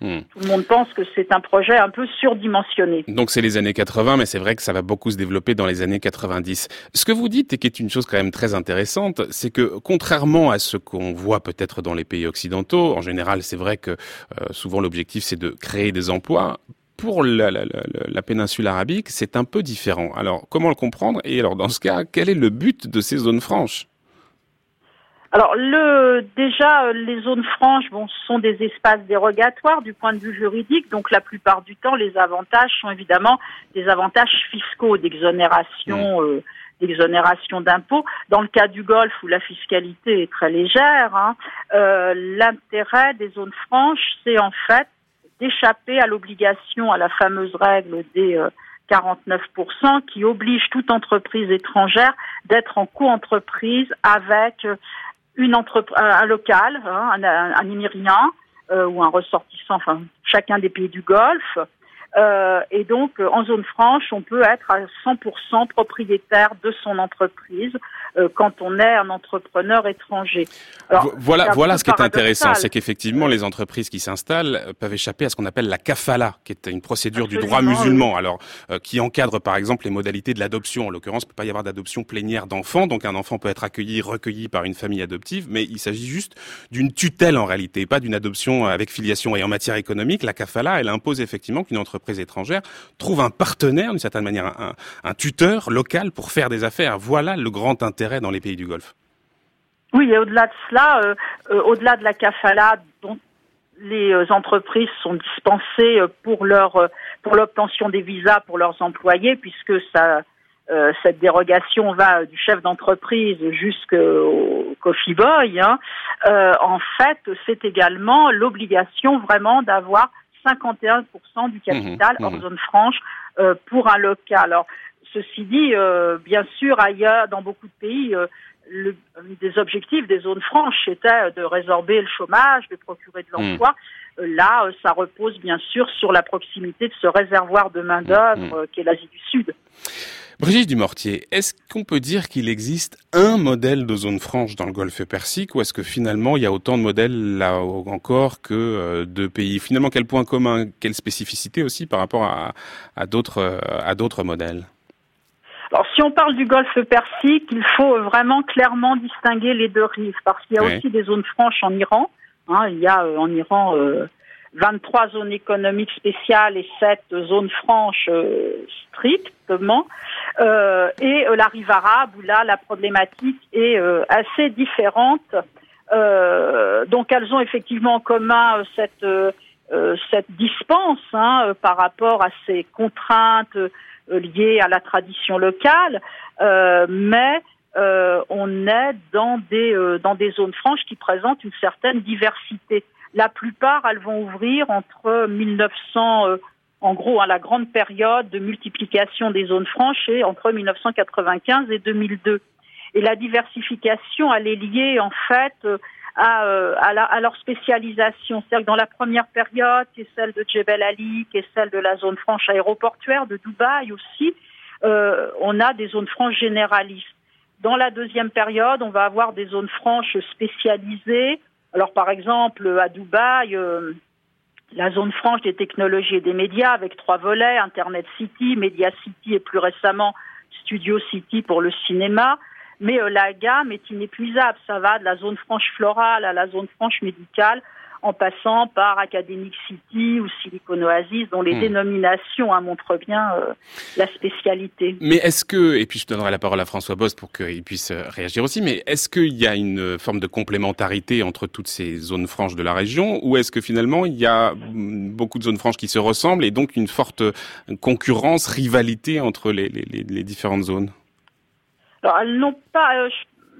Hmm. Tout le monde pense que c'est un projet un peu surdimensionné. Donc c'est les années 80, mais c'est vrai que ça va beaucoup se développer dans les années 90. Ce que vous dites, et qui est une chose quand même très intéressante, c'est que contrairement à ce qu'on voit peut-être dans les pays occidentaux, en général c'est vrai que euh, souvent l'objectif c'est de créer des emplois. Pour la, la, la, la péninsule arabique, c'est un peu différent. Alors, comment le comprendre? Et alors, dans ce cas, quel est le but de ces zones franches? Alors le déjà les zones franches bon sont des espaces dérogatoires du point de vue juridique donc la plupart du temps les avantages sont évidemment des avantages fiscaux d'exonération euh, d'exonération d'impôts. Dans le cas du Golfe où la fiscalité est très légère, hein, euh, l'intérêt des zones franches c'est en fait d'échapper à l'obligation à la fameuse règle des 49% euh, qui oblige toute entreprise étrangère d'être en co-entreprise avec une un, local, hein, un, un, un euh, ou un ressortissant, enfin chacun des pays du Golfe, euh, et donc, en zone franche, on peut être à 100% propriétaire de son entreprise euh, quand on est un entrepreneur étranger. voilà, voilà ce qui est intéressant, c'est qu'effectivement, les entreprises qui s'installent peuvent échapper à ce qu'on appelle la kafala, qui est une procédure du droit musulman, alors euh, qui encadre par exemple les modalités de l'adoption. En l'occurrence, il peut pas y avoir d'adoption plénière d'enfants, donc un enfant peut être accueilli, recueilli par une famille adoptive, mais il s'agit juste d'une tutelle en réalité, pas d'une adoption avec filiation. Et en matière économique, la kafala, elle impose effectivement qu'une entreprise étrangères trouvent un partenaire, d'une certaine manière, un, tuteur local pour faire des affaires. Voilà le grand intérêt dans les pays du Golfe. Oui, et au-delà de cela, euh, euh, au-delà de la kafala dont les euh, entreprises sont dispensées pour leur pour l'obtention des visas pour leurs employés, puisque cette dérogation va du chef d'entreprise jusqu'au coffee boy. Hein. en fait, c'est également l'obligation vraiment d'avoir 51% du capital mmh, hors mmh. zone franche pour un local. Alors, ceci dit, bien sûr, ailleurs, dans beaucoup de pays, le, des objectifs des zones franches était de résorber le chômage, de procurer de l'emploi. Hmm. Là, ça repose bien sûr sur la proximité de ce réservoir de main-d'œuvre euh, qu'est l'Asie du Sud. Brigitte Dumortier, est-ce qu'on peut dire qu'il existe un modèle de zone franche dans le Golfe Persique ou est-ce que finalement il y a autant de modèles là encore que euh, de pays? Finalement, quel point commun, quelle spécificité aussi par rapport à, à d'autres euh, à d'autres modèles? Alors, si on parle du golfe Persique, il faut vraiment clairement distinguer les deux rives, parce qu'il y a aussi des zones franches en Iran. Hein, il y a euh, en Iran 23 euh, zones économiques spéciales et 7 zones franches euh, strictement. et la rive arabe, où là, la problématique est assez différente. donc, elles ont effectivement en commun cette, cette dispense hein, par rapport à ces contraintes euh, liées à la tradition locale, euh, mais euh, on est dans des dans des zones franches qui présentent une certaine diversité. La plupart, elles vont ouvrir entre 1900 en gros, à la grande période de multiplication des zones franches est entre 1995 et 2002. Et la diversification, elle est liée en fait euh, à, leur spécialisation. C'est-à-dire que dans la première période, qui est celle de Jebel Ali, qui est celle de la zone franche aéroportuaire de Dubaï aussi, euh, on a des zones franches généralistes. Dans la deuxième période, on va avoir des zones franches spécialisées. Alors par exemple, à Dubaï, euh, la zone franche des technologies et des médias avec trois volets, Internet City, Media City et plus récemment Studio City pour le cinéma. Mais euh, la gamme est inépuisable. Ça va de la zone franche florale à la zone franche médicale, en passant par Academic City ou Silicon Oasis, dont les hmm. dénominations hein, montrent bien euh, la spécialité. Mais est-ce que, et puis je donnerai la parole à François Boss pour qu'il puisse euh, réagir aussi, mais est-ce qu'il y a une forme de complémentarité entre toutes ces zones franches de la région, ou est-ce que finalement il y a mm, beaucoup de zones franches qui se ressemblent et donc une forte concurrence, rivalité entre les, les, les différentes zones? Alors, elles n'ont pas. Euh,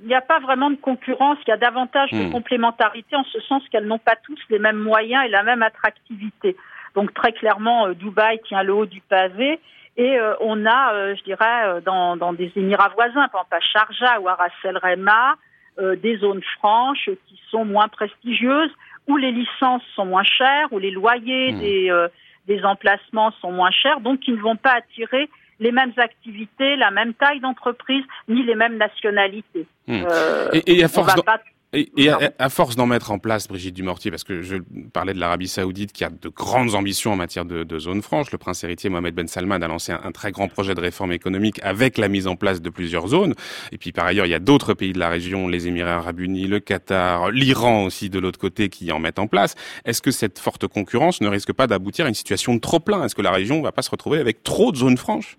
il n'y a pas vraiment de concurrence, il y a davantage de hmm. complémentarité en ce sens qu'elles n'ont pas tous les mêmes moyens et la même attractivité. Donc très clairement, euh, Dubaï tient le haut du pavé et euh, on a, je dirais, dans, dans, des Émirats voisins, par exemple à Sharjah ou à Ras El Rema, des zones franches qui sont moins prestigieuses, où les licences sont moins chères, où les loyers hmm. des, des emplacements sont moins chers, donc qui ne vont pas attirer les mêmes activités, la même taille d'entreprise, ni les mêmes nationalités. Hmm. Euh, et, à force Et, à, force d'en mettre en place, Brigitte Dumortier, parce que je parlais de l'Arabie Saoudite qui a de grandes ambitions en matière de, de zone franche, le prince héritier Mohamed Ben Salman a lancé un, très grand projet de réforme économique avec la mise en place de plusieurs zones. Et puis par ailleurs, il y a d'autres pays de la région, les Émirats arabes unis, le Qatar, l'Iran aussi de l'autre côté qui en mettent en place. Est-ce que cette forte concurrence ne risque pas d'aboutir à une situation de trop plein? Est-ce que la région ne va pas se retrouver avec trop de zones franches?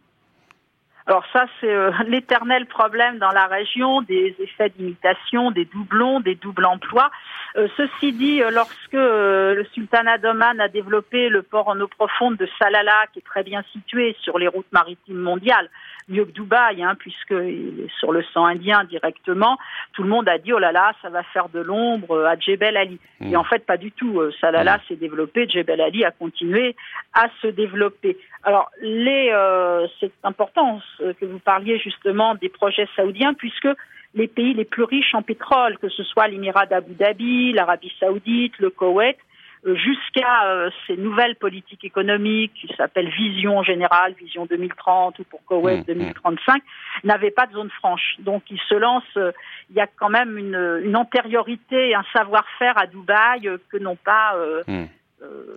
Alors ça, c'est euh, l'éternel problème dans la région, des effets d'imitation, des doublons, des doubles emplois. Euh, ceci dit, euh, lorsque le sultanat d'Oman a développé le port en eau profonde de Salalah, qui est très bien situé sur les routes maritimes mondiales, mieux que Dubaï, hein, puisqu'il est sur le sang indien directement, tout le monde a dit, oh là là, ça va faire de l'ombre à Djebel Ali. Et mmh. en fait, pas du tout. Euh, Salalah mmh. s'est développé, Djebel Ali a continué à se développer. Alors, les, euh, c'est important que vous parliez justement des projets saoudiens, puisque les pays les plus riches en pétrole, que ce soit l'Émirat d'Abu Dhabi, l'Arabie saoudite, le Koweït, euh, jusqu'à euh, ces nouvelles politiques économiques qui s'appellent Vision générale, Vision 2030 ou pour Koweït 2035, mmh, mmh. n'avaient pas de zone franche. Donc ils se lancent, euh, il y a quand même une, une antériorité, un savoir-faire à Dubaï que n'ont pas, mmh.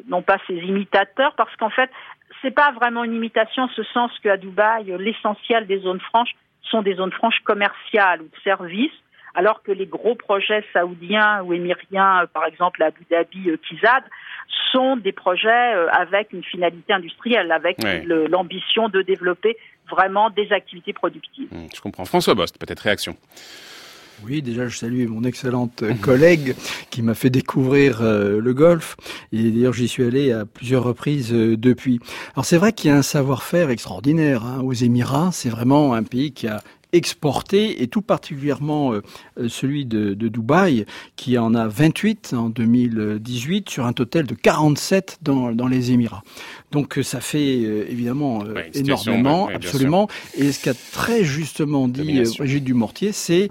non pas ces imitateurs, parce qu'en fait, c'est pas vraiment une imitation, ce sens qu'à Dubaï, l'essentiel des zones franches sont des zones franches commerciales ou de services alors que les gros projets saoudiens ou émiriens, euh, par exemple à Abu Dhabi, euh, Kizad, sont des projets euh, avec une finalité industrielle, avec l'ambition de développer vraiment des activités productives. Mmh, je comprends. François Bost, peut-être réaction. Oui, déjà je salue mon excellente collègue qui m'a fait découvrir euh, le golf et d'ailleurs j'y suis allé à plusieurs reprises euh, depuis. Alors c'est vrai qu'il y a un savoir-faire extraordinaire hein. aux Émirats, c'est vraiment un pays qui a exporté, et tout particulièrement euh, celui de, de, Dubaï, qui en a 28 en 2018 sur un total de 47 dans, dans les Émirats. Donc euh, ça fait euh, évidemment énormément, absolument. Et ce qu'a très justement dit Brigitte Dumortier, c'est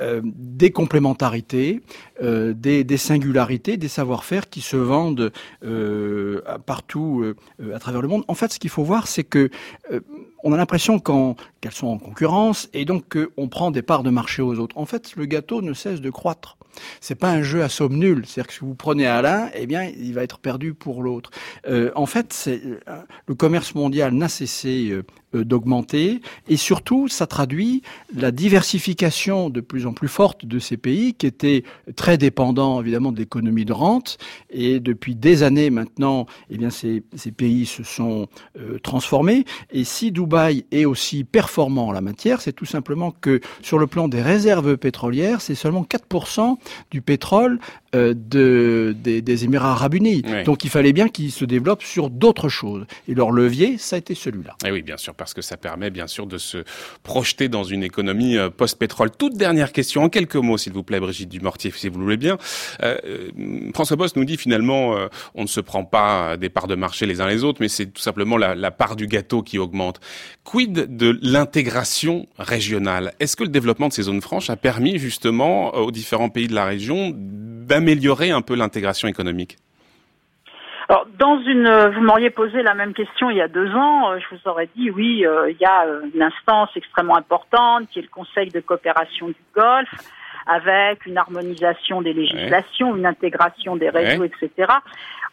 euh, des complémentarités, euh, des, singularités, des savoir-faire qui se vendent euh, partout à travers le monde. En fait, ce qu'il faut voir, c'est que on a l'impression qu'elles sont en concurrence et donc qu'on prend des parts de marché aux autres. En fait, le gâteau ne cesse de croître. C'est pas un jeu à somme nulle. C'est-à-dire que si vous prenez à l'un, eh bien, il va être perdu pour l'autre. Euh, en fait, le commerce mondial n'a cessé euh, d'augmenter et surtout ça traduit la diversification de plus en plus forte de ces pays qui étaient très dépendants évidemment de l'économie de rente. Et depuis des années maintenant eh bien ces, ces pays se sont euh, transformés. Et si Dubaï est aussi performant en la matière c'est tout simplement que sur le plan des réserves pétrolières c'est seulement 4% du pétrole euh, de, des, des, Émirats arabes unis. Donc il fallait bien qu'ils se développent sur d'autres choses. Et leur levier ça a été celui-là. Et eh oui bien sûr parce que ça permet bien sûr de se projeter dans une économie euh, post-pétrole. Toute dernière question, en quelques mots, s'il vous plaît, Brigitte Dumortier, si vous le voulez bien. Euh, euh François Boss nous dit finalement, euh, on ne se prend pas des parts de marché les uns les autres, mais c'est tout simplement la, part du gâteau qui augmente. Quid de l'intégration régionale? Est-ce que le développement de ces zones franches a permis justement aux différents pays de la région d'améliorer un peu l'intégration économique? Alors, dans une, vous m'auriez posé la même question il y a deux ans, je vous aurais dit oui, il y a une instance extrêmement importante qui est le Conseil de coopération du Golfe, avec une harmonisation des législations, une intégration des réseaux, etc.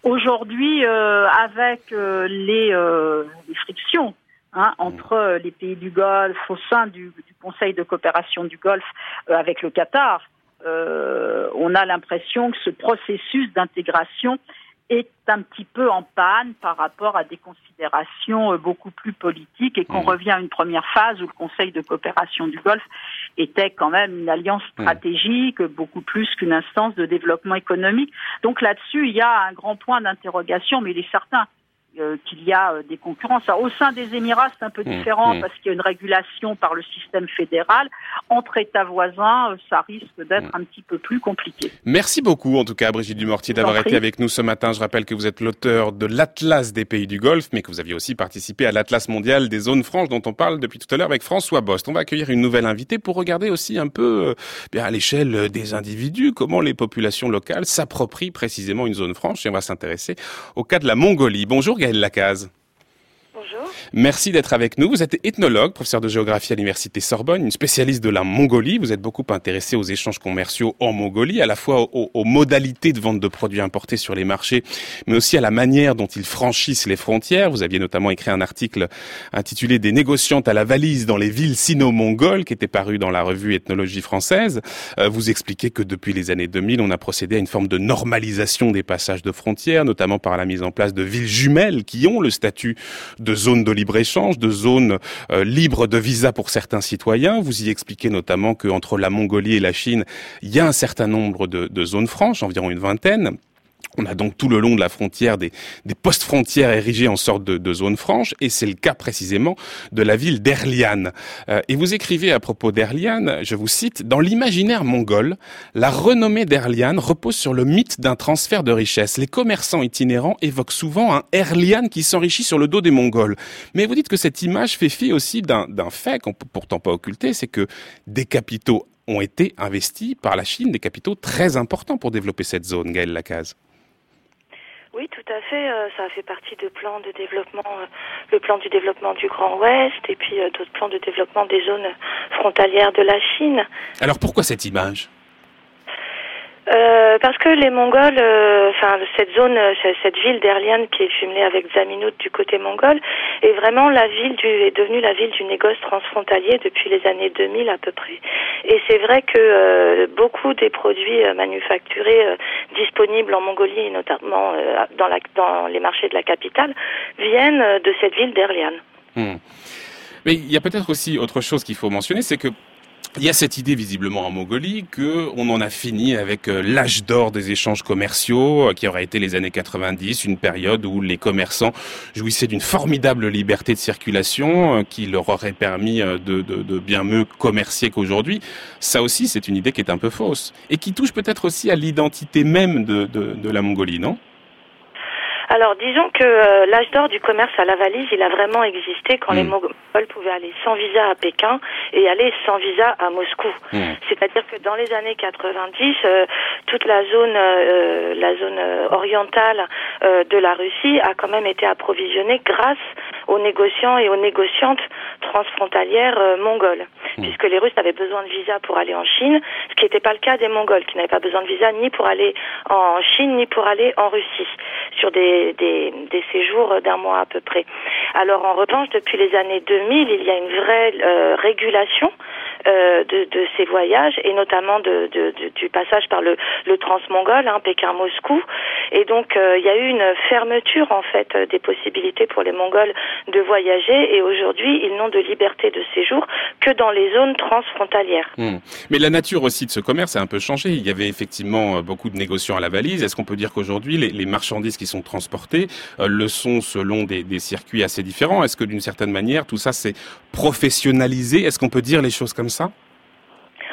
Aujourd'hui, avec les, les, frictions hein, entre les pays du Golfe au sein du, du Conseil de coopération du Golfe avec le Qatar, on a l'impression que ce processus d'intégration est un petit peu en panne par rapport à des considérations euh, beaucoup plus politiques et qu'on mmh. revient à une première phase où le Conseil de coopération du Golfe était quand même une alliance mmh. stratégique, beaucoup plus qu'une instance de développement économique. Donc là-dessus, il y a un grand point d'interrogation, mais il est certain qu'il y a euh, des concurrences. au sein des Émirats, c'est un peu mmh, différent mmh. parce qu'il y a une régulation par le système fédéral. Entre États voisins, euh, ça risque d'être mmh. un petit peu plus compliqué. Merci beaucoup, en tout cas, Brigitte Dumortier, d'avoir été avec nous ce matin. Je rappelle que vous êtes l'auteur de l'Atlas des pays du Golfe, mais que vous aviez aussi participé à l'Atlas mondial des zones franches dont on parle depuis tout à l'heure avec François Bost. On va accueillir une nouvelle invitée pour regarder aussi un peu bien à l'échelle des individus comment les populations locales s'approprient précisément une zone franche et on va s'intéresser au cas de la Mongolie. Bonjour Lacaze. Merci d'être avec nous. Vous êtes ethnologue, professeur de géographie à l'université Sorbonne, une spécialiste de la Mongolie. Vous êtes beaucoup intéressé aux échanges commerciaux en Mongolie, à la fois aux, aux, modalités de vente de produits importés sur les marchés, mais aussi à la manière dont ils franchissent les frontières. Vous aviez notamment écrit un article intitulé Des négociantes à la valise dans les villes sino-mongoles, qui était paru dans la revue Ethnologie française. Euh, vous expliquez que depuis les années 2000, on a procédé à une forme de normalisation des passages de frontières, notamment par la mise en place de villes jumelles qui ont le statut de zones de libre-échange, de zones euh, libres de visa pour certains citoyens. Vous y expliquez notamment qu'entre la Mongolie et la Chine, il y a un certain nombre de, de zones franches, environ une vingtaine. On a donc tout le long de la frontière des, postes frontières érigés en sorte de, de zone franche, et c'est le cas précisément de la ville d'Erlian. Euh, et vous écrivez à propos d'Erlian, je vous cite, Dans l'imaginaire mongol, la renommée d'Erlian repose sur le mythe d'un transfert de richesse. Les commerçants itinérants évoquent souvent un Erlian qui s'enrichit sur le dos des Mongols. Mais vous dites que cette image fait fi aussi d'un fait qu'on peut pourtant pas occulter, c'est que des capitaux ont été investis par la Chine, des capitaux très importants pour développer cette zone, Gaël Lacaze. Oui, tout à fait. Euh, ça fait partie de plans de développement, euh, le plan du développement du Grand Ouest et puis euh, d'autres plans de développement des zones frontalières de la Chine. Alors pourquoi cette image? Euh, parce que les Mongols, euh, enfin cette zone, euh, cette ville d'Erlian qui est jumelée avec Zaminout du côté mongol, est vraiment la ville du, est devenue la ville du négoce transfrontalier depuis les années 2000 à peu près. Et c'est vrai que beaucoup des produits manufacturés disponibles en Mongolie, notamment dans, la, les marchés de la capitale, viennent de cette ville d'Erlian. Hmm. Mais il y a peut-être aussi autre chose qu'il faut mentionner, c'est que il y a cette idée visiblement en Mongolie que on en a fini avec euh, l'âge d'or des échanges commerciaux, euh, qui aurait été les années 90, une période où les commerçants jouissaient d'une formidable liberté de circulation, euh, qui leur aurait permis de, de, de bien mieux commercier qu'aujourd'hui. Ça aussi, c'est une idée qui est un peu fausse et qui touche peut-être aussi à l'identité même de, de la Mongolie, non? Alors, disons que euh, l'âge d'or du commerce à la valise, il a vraiment existé quand les hmm. Mongols pouvaient aller sans visa à Pékin et aller sans visa à Moscou. Hmm. C'est-à-dire que dans les années 90, euh, toute la zone, euh, la zone orientale de la Russie a quand même été approvisionnée grâce aux négociants et aux négociantes transfrontalières mongoles, hmm. puisque les Russes avaient besoin de visa pour aller en Chine, ce qui n'était pas le cas des Mongols, qui n'avaient pas besoin de visa ni pour aller en Chine ni pour aller en Russie, sur des des, séjours d'un mois à peu près. Alors en revanche, depuis les années 2000, il y a une vraie euh, régulation euh, de, ces voyages et notamment de, du passage par le, le transmongol, hein, Pékin-Moscou. Et donc euh, il y a eu une fermeture en fait des possibilités pour les Mongols de voyager et aujourd'hui ils n'ont de liberté de séjour que dans les zones transfrontalières. Hmm. Mais la nature aussi de ce commerce a un peu changé. Il y avait effectivement beaucoup de négociants à la valise. Est-ce qu'on peut dire qu'aujourd'hui les, marchandises qui sont transportées euh, le sont selon des, des circuits assez différents? Est-ce que d'une certaine manière, tout ça s'est professionnalisé? Est-ce qu'on peut dire les choses comme ça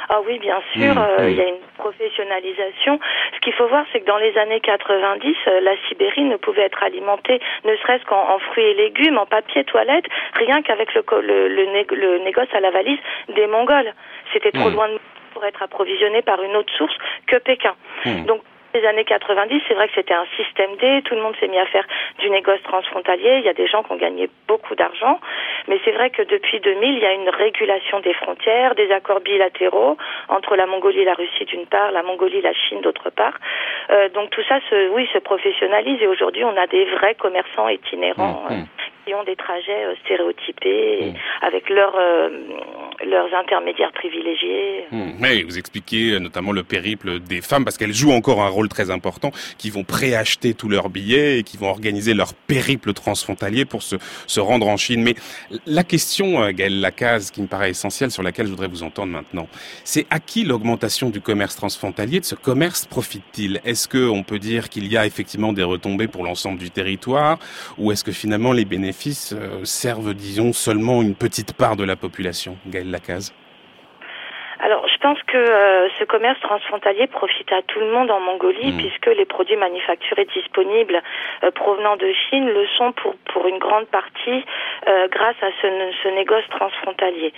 ah oui, bien sûr, mmh, euh, il y a une professionnalisation. Ce qu'il faut voir, c'est que dans les années 90, euh, la Sibérie ne pouvait être alimentée, ne serait-ce qu'en fruits et légumes, en papier toilette, rien qu'avec le, le, le, négoce à la valise des Mongols. C'était trop mmh. loin de pour être approvisionné par une autre source que Pékin. Mmh. Donc les années 90, c'est vrai que c'était un système D, tout le monde s'est mis à faire du négoce transfrontalier, il y a des gens qui ont gagné beaucoup d'argent, mais c'est vrai que depuis 2000, il y a une régulation des frontières, des accords bilatéraux entre la Mongolie et la Russie d'une part, la Mongolie et la Chine d'autre part. Euh, donc tout ça, se, oui, se professionnalise et aujourd'hui, on a des vrais commerçants itinérants. Mmh, mmh. Euh, qui ont des trajets euh, stéréotypés mmh. avec leurs euh, leurs intermédiaires privilégiés. Mmh. Mais vous expliquez euh, notamment le périple des femmes parce qu'elles jouent encore un rôle très important, qui vont préacheter tous leurs billets et qui vont organiser leur périple transfrontalier pour se, se rendre en Chine. Mais la question, Gaëlle Lacaze, qui me paraît essentielle, sur laquelle je voudrais vous entendre maintenant, c'est à qui l'augmentation du commerce transfrontalier, de ce commerce, profite-t-il? Est-ce qu'on peut dire qu'il y a effectivement des retombées pour l'ensemble du territoire? Ou est-ce que finalement les bénéfices euh, servent, disons, seulement une petite part de la population, Gaël Lacaze alors, je pense que euh, ce commerce transfrontalier profite à tout le monde en Mongolie, hmm. puisque les produits manufacturés disponibles euh, provenant de Chine le sont pour, pour une grande partie grâce à ce, ce, négoce transfrontalier.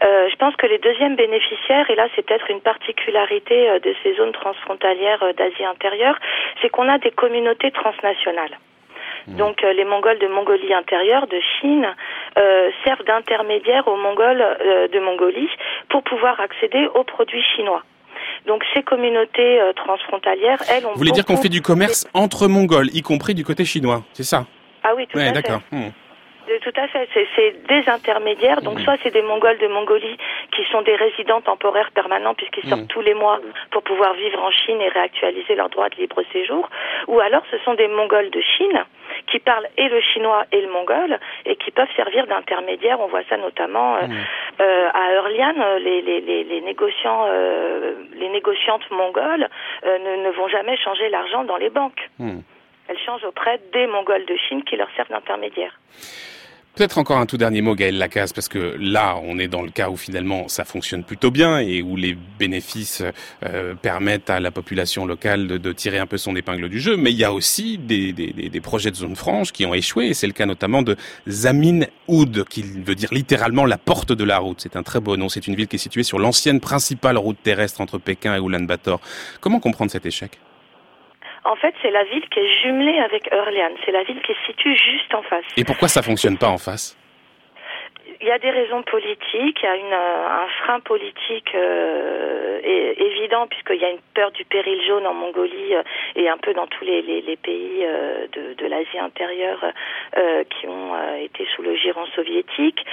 je pense que les deuxièmes bénéficiaires, et là c'est peut-être une particularité de ces zones transfrontalières d'Asie intérieure, c'est qu'on a des communautés transnationales. Mm. Donc euh, les Mongols de Mongolie intérieure, de Chine, euh, servent d'intermédiaires aux Mongols euh, de Mongolie pour pouvoir accéder aux produits chinois. Donc ces communautés transfrontalières, elles, ont. Vous voulez dire qu'on fait du commerce entre Mongols, y compris du côté chinois, c'est ça? Ah oui, tout à fait. D'accord. Tout à fait, c'est des intermédiaires. Donc mm. soit c'est des Mongols de Mongolie qui sont des résidents temporaires permanents puisqu'ils sortent mm. tous les mois pour pouvoir vivre en Chine et réactualiser leur droit de libre séjour, ou alors ce sont des Mongols de Chine qui parlent et le chinois et le mongol et qui peuvent servir d'intermédiaires. On voit ça notamment euh, mm. euh, à Eurlian, les, les, les, les négociants, euh, les négociantes mongoles ne, ne, vont jamais changer l'argent dans les banques. Elles changent auprès des Mongols de Chine qui leur servent d'intermédiaires. Peut-être encore un tout dernier mot, Gaël Lacasse, parce que là, on est dans le cas où finalement ça fonctionne plutôt bien et où les bénéfices euh, permettent à la population locale de, tirer un peu son épingle du jeu. Mais il y a aussi des, des, projets de zone franche qui ont échoué, et c'est le cas notamment de Zamin Oud, qui veut dire littéralement la porte de la route. C'est un très beau nom. C'est une ville qui est située sur l'ancienne principale route terrestre entre Pékin et Ulaanbaatar. Comment comprendre cet échec? En fait, c'est la ville qui est jumelée avec Eurlian. C'est la ville qui se situe juste en face. Et pourquoi ça fonctionne pas en face? Il y a des raisons politiques, il y a une, euh, un frein politique euh, évident puisqu'il y a une peur du péril jaune en Mongolie et un peu dans tous les, les, les pays de, de l'Asie intérieure qui ont été sous le giron soviétique.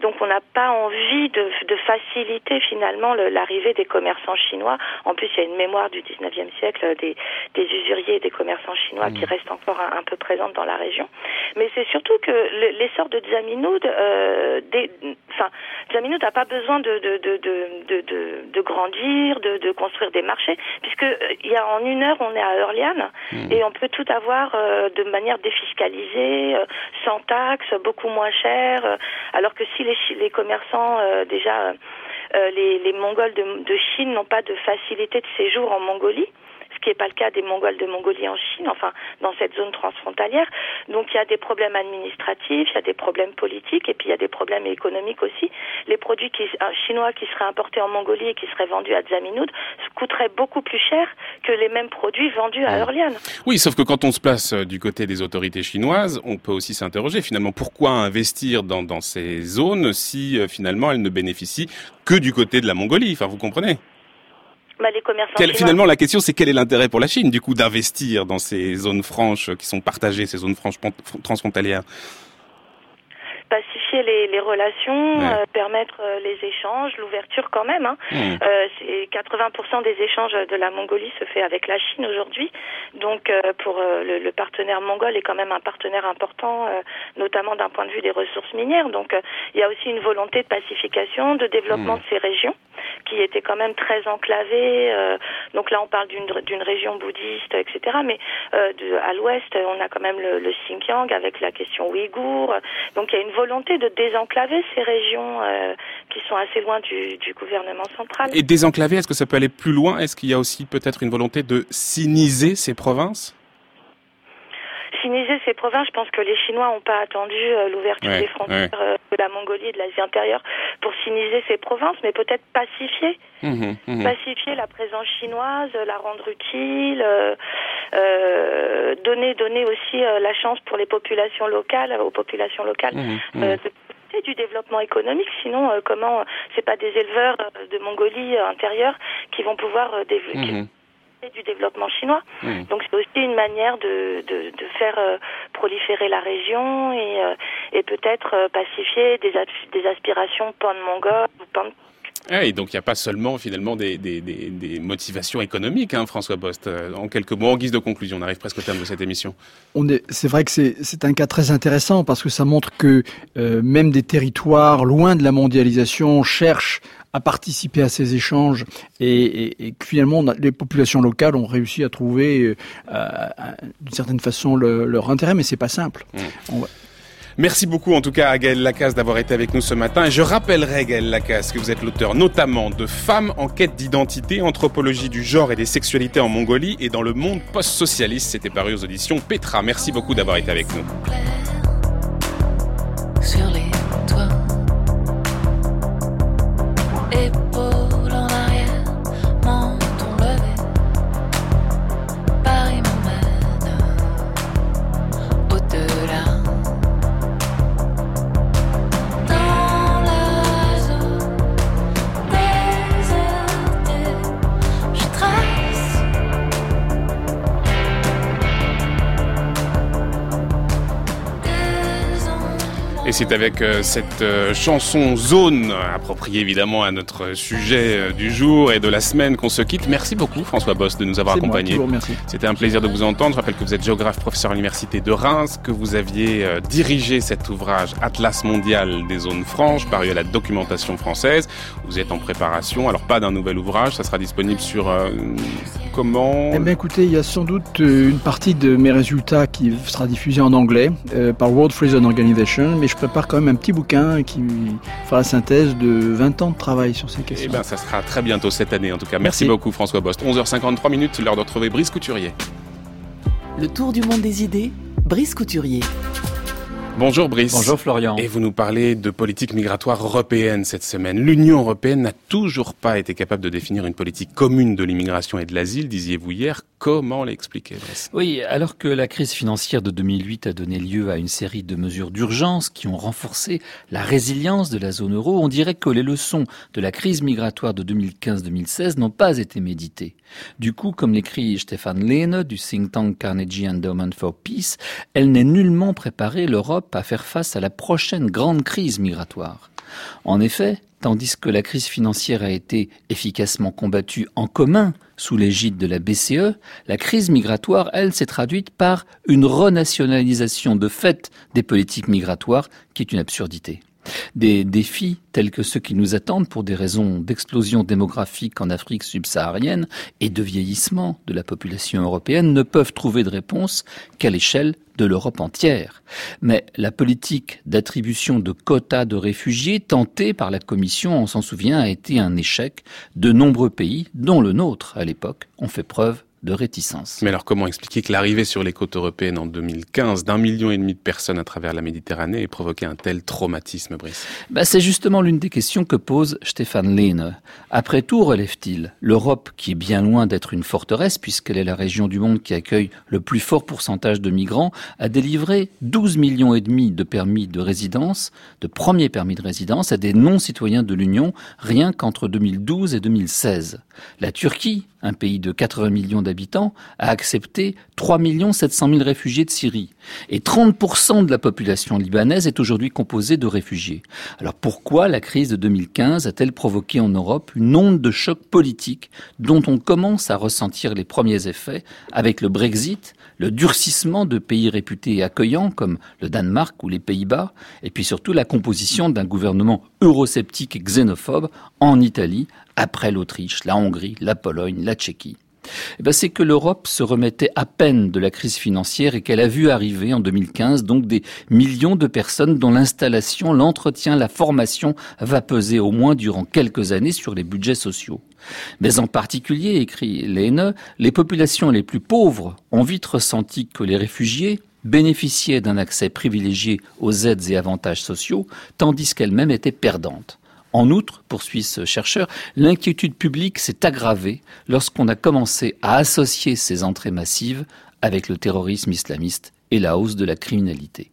donc on n'a pas envie de, de faciliter finalement l'arrivée des commerçants chinois. En plus, il y a une mémoire du 19e siècle des, des usuriers et des commerçants chinois qui mmh. restent encore un, peu présente dans la région. Mais c'est surtout que l'essor de Zaminoud, euh, enfin, Zaminoud n'a pas besoin de, de, de, de, de, de grandir, de, construire des marchés, puisque euh, il y a en une heure, on est à Eurlian mmh. et on peut tout avoir euh, de manière défiscalisée, sans taxes, beaucoup moins cher, alors que si les, les commerçants déjà les, les Mongols de, de Chine n'ont pas de facilité de séjour en Mongolie, qui n'est pas le cas des Mongols de Mongolie en Chine, enfin dans cette zone transfrontalière. Donc il y a des problèmes administratifs, il y a des problèmes politiques et puis il y a des problèmes économiques aussi. Les produits qui, euh, chinois qui seraient importés en Mongolie et qui seraient vendus à Zaminoud coûteraient beaucoup plus cher que les mêmes produits vendus à Eurlian. Oui, sauf que quand on se place euh, du côté des autorités chinoises, on peut aussi s'interroger finalement pourquoi investir dans, dans ces zones si euh, finalement elles ne bénéficient que du côté de la Mongolie? Enfin, vous comprenez? Bah, finalement, la question, c'est quel est l'intérêt pour la Chine, du coup, d'investir dans ces zones franches qui sont partagées, ces zones franches transfrontalières? Pacifier les, les relations, euh, permettre euh, les échanges, l'ouverture quand même. Hein. Mmh. Euh, 80% des échanges de la Mongolie se fait avec la Chine aujourd'hui. Donc euh, pour le, le, partenaire mongol est quand même un partenaire important, notamment d'un point de vue des ressources minières. Donc il y a aussi une volonté de pacification, de développement mmh. de ces régions qui étaient quand même très enclavées. donc là on parle d'une région bouddhiste, etc. Mais de, à l'ouest on a quand même le, le Xinjiang avec la question ouïghour. Donc il y a une volonté de désenclaver ces régions euh, qui sont assez loin du, du, gouvernement central. Et désenclaver, est-ce que ça peut aller plus loin? Est-ce qu'il y a aussi peut-être une volonté de siniser ces provinces? Siniser ces provinces, je pense que les Chinois n'ont pas attendu euh, l'ouverture des frontières euh, de la Mongolie et de l'Asie intérieure pour siniser ces provinces, mais peut-être pacifier, mmh mmh pacifier la présence chinoise, la rendre utile, euh, donner donner aussi la chance pour les populations locales, aux populations locales mmh de du développement économique. Sinon, comment c'est pas des éleveurs de Mongolie intérieure qui vont pouvoir du développement chinois. Donc c'est aussi une manière de, de, de faire euh, proliférer la région et, euh, et peut-être euh, pacifier des, des aspirations pan-mongoles ou pan et donc il n'y a pas seulement finalement des, des, des, des motivations économiques, hein, François Bost. En quelques mots, en guise de conclusion, on arrive presque au terme de cette émission. On est, c'est vrai que c'est, c'est un cas très intéressant parce que ça montre que même des territoires loin de la mondialisation cherchent à participer à ces échanges et, et, finalement les populations locales ont réussi à trouver euh, d'une certaine façon leur intérêt, mais c'est pas simple. Mmh. Merci beaucoup en tout cas à Gaël Lacasse d'avoir été avec nous ce matin. Et je rappellerai Gaël Lacasse que vous êtes l'auteur notamment de Femmes en quête d'identité, anthropologie du genre et des sexualités en Mongolie et dans le monde post-socialiste. C'était paru aux auditions Petra. Merci beaucoup d'avoir été avec nous. C'est avec euh, cette euh, chanson Zone, appropriée évidemment à notre sujet euh, du jour et de la semaine qu'on se quitte. Merci beaucoup François Boss de nous avoir accompagnés. C'était un plaisir de vous entendre. Je rappelle que vous êtes géographe, professeur à l'université de Reims, que vous aviez dirigé cet ouvrage Atlas mondial des zones franches, paru à la documentation française. Vous êtes en préparation, alors pas d'un nouvel ouvrage, ça sera disponible sur comment? Eh bien écoutez, il y a sans doute une partie de mes résultats qui sera diffusée en anglais par World Free Zone Organization, mais je prépare quand même un petit bouquin qui fera la synthèse de 20 ans de travail sur ces questions. Eh bien, ça sera très bientôt cette année en tout cas. Merci, beaucoup François Bost. 11h53 minutes, l'heure de retrouver Brice Couturier. Le tour du monde des idées, Brice Couturier. Bonjour Brice. Bonjour Florian. Et vous nous parlez de politique migratoire européenne cette semaine. L'Union européenne n'a toujours pas été capable de définir une politique commune de l'immigration et de l'asile, disiez-vous hier. Comment l'expliquer Oui, alors que la crise financière de 2008 a donné lieu à une série de mesures d'urgence qui ont renforcé la résilience de la zone euro, on dirait que les leçons de la crise migratoire de 2015-2016 n'ont pas été méditées. Du coup, comme l'écrit Stefan Lehne du think tank Carnegie Endowment for Peace, elle n'est nullement préparée l'Europe à faire face à la prochaine grande crise migratoire. En effet, tandis que la crise financière a été efficacement combattue en commun sous l'égide de la BCE, la crise migratoire, elle, s'est traduite par une renationalisation de fait des politiques migratoires, qui est une absurdité. Des défis tels que ceux qui nous attendent pour des raisons d'explosion démographique en Afrique subsaharienne et de vieillissement de la population européenne ne peuvent trouver de réponse qu'à l'échelle de l'Europe entière. Mais la politique d'attribution de quotas de réfugiés tentée par la Commission, on s'en souvient, a été un échec. De nombreux pays, dont le nôtre à l'époque, ont fait preuve de réticence. Mais alors comment expliquer que l'arrivée sur les côtes européennes en 2015 d'un million et demi de personnes à travers la Méditerranée ait provoqué un tel traumatisme, Brice? Bah, C'est justement l'une des questions que pose Stéphane Lehne. Après tout, relève-t-il, l'Europe, qui est bien loin d'être une forteresse, puisqu'elle est la région du monde qui accueille le plus fort pourcentage de migrants, a délivré 12 millions et demi de permis de résidence, de premiers permis de résidence à des non-citoyens de l'Union, rien qu'entre 2012 et 2016. La Turquie, un pays de 80 millions d'habitants, a accepté 3 700 000 réfugiés de Syrie. Et 30% de la population libanaise est aujourd'hui composée de réfugiés. Alors pourquoi la crise de 2015 a-t-elle provoqué en Europe une onde de choc politique dont on commence à ressentir les premiers effets avec le Brexit, le durcissement de pays réputés accueillants comme le Danemark ou les Pays-Bas, et puis surtout la composition d'un gouvernement eurosceptique et xénophobe en Italie après l'Autriche, la Hongrie, la Pologne, la Tchéquie eh ben, c'est que l'Europe se remettait à peine de la crise financière et qu'elle a vu arriver en 2015 donc des millions de personnes dont l'installation, l'entretien, la formation va peser au moins durant quelques années sur les budgets sociaux. Mais en particulier, écrit Lehne, les populations les plus pauvres ont vite ressenti que les réfugiés bénéficiaient d'un accès privilégié aux aides et avantages sociaux, tandis qu'elles-mêmes étaient perdantes. En outre, poursuit ce chercheur, l'inquiétude publique s'est aggravée lorsqu'on a commencé à associer ces entrées massives avec le terrorisme islamiste et la hausse de la criminalité.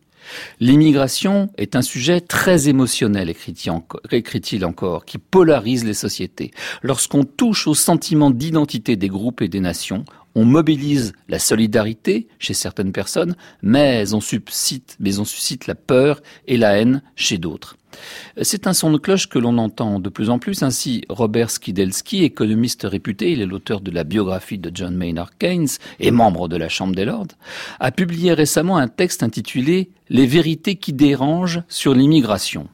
L'immigration est un sujet très émotionnel, écrit-il encore, qui polarise les sociétés. Lorsqu'on touche au sentiment d'identité des groupes et des nations, on mobilise la solidarité chez certaines personnes, mais on suscite, mais on suscite la peur et la haine chez d'autres. C'est un son de cloche que l'on entend de plus en plus. Ainsi, Robert Skidelsky, économiste réputé, il est l'auteur de la biographie de John Maynard Keynes et membre de la Chambre des Lords, a publié récemment un texte intitulé Les vérités qui dérangent sur l'immigration.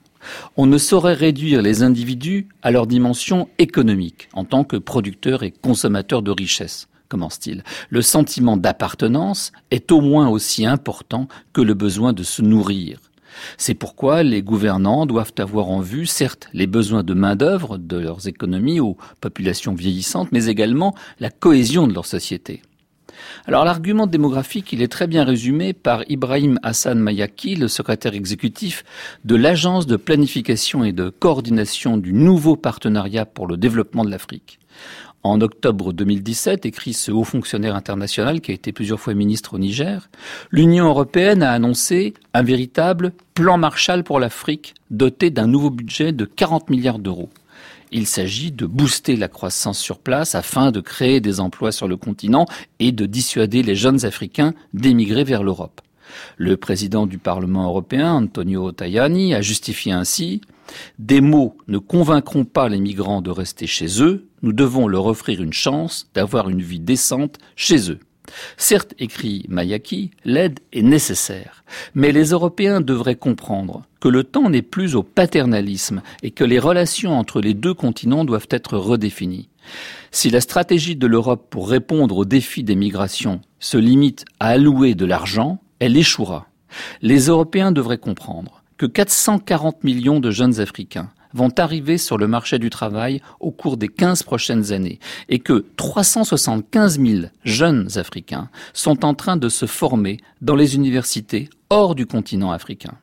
On ne saurait réduire les individus à leur dimension économique en tant que producteurs et consommateurs de richesses commence-t-il. Le sentiment d'appartenance est au moins aussi important que le besoin de se nourrir. C'est pourquoi les gouvernants doivent avoir en vue, certes, les besoins de main-d'œuvre de leurs économies aux populations vieillissantes, mais également la cohésion de leur société. Alors l'argument démographique, il est très bien résumé par Ibrahim Hassan Mayaki, le secrétaire exécutif de l'Agence de planification et de coordination du nouveau partenariat pour le développement de l'Afrique. En octobre 2017, écrit ce haut fonctionnaire international qui a été plusieurs fois ministre au Niger, l'Union européenne a annoncé un véritable plan Marshall pour l'Afrique doté d'un nouveau budget de 40 milliards d'euros. Il s'agit de booster la croissance sur place afin de créer des emplois sur le continent et de dissuader les jeunes Africains d'émigrer vers l'Europe. Le président du Parlement européen, Antonio Tajani, a justifié ainsi Des mots ne convaincront pas les migrants de rester chez eux, nous devons leur offrir une chance d'avoir une vie décente chez eux. Certes, écrit Mayaki, l'aide est nécessaire, mais les Européens devraient comprendre que le temps n'est plus au paternalisme et que les relations entre les deux continents doivent être redéfinies. Si la stratégie de l'Europe pour répondre aux défis des migrations se limite à allouer de l'argent, elle échouera. Les Européens devraient comprendre que 440 millions de jeunes Africains vont arriver sur le marché du travail au cours des 15 prochaines années et que 375 000 jeunes Africains sont en train de se former dans les universités hors du continent africain.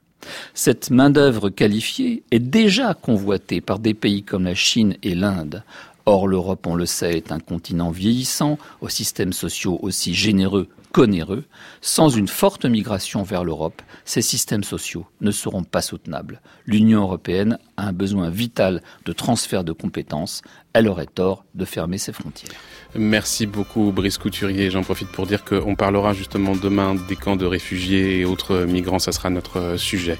Cette main-d'œuvre qualifiée est déjà convoitée par des pays comme la Chine et l'Inde. Or, l'Europe, on le sait, est un continent vieillissant, aux systèmes sociaux aussi généreux qu'onéreux. Sans une forte migration vers l'Europe, ces systèmes sociaux ne seront pas soutenables. L'Union européenne a un besoin vital de transfert de compétences. Elle aurait tort de fermer ses frontières. Merci beaucoup Brice Couturier. J'en profite pour dire qu'on parlera justement demain des camps de réfugiés et autres migrants. Ça sera notre sujet.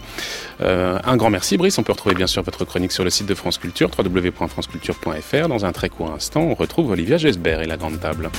Euh, un grand merci Brice. On peut retrouver bien sûr votre chronique sur le site de France Culture, www.franceculture.fr. Dans un très court instant, on retrouve Olivia Gesbert et la grande table.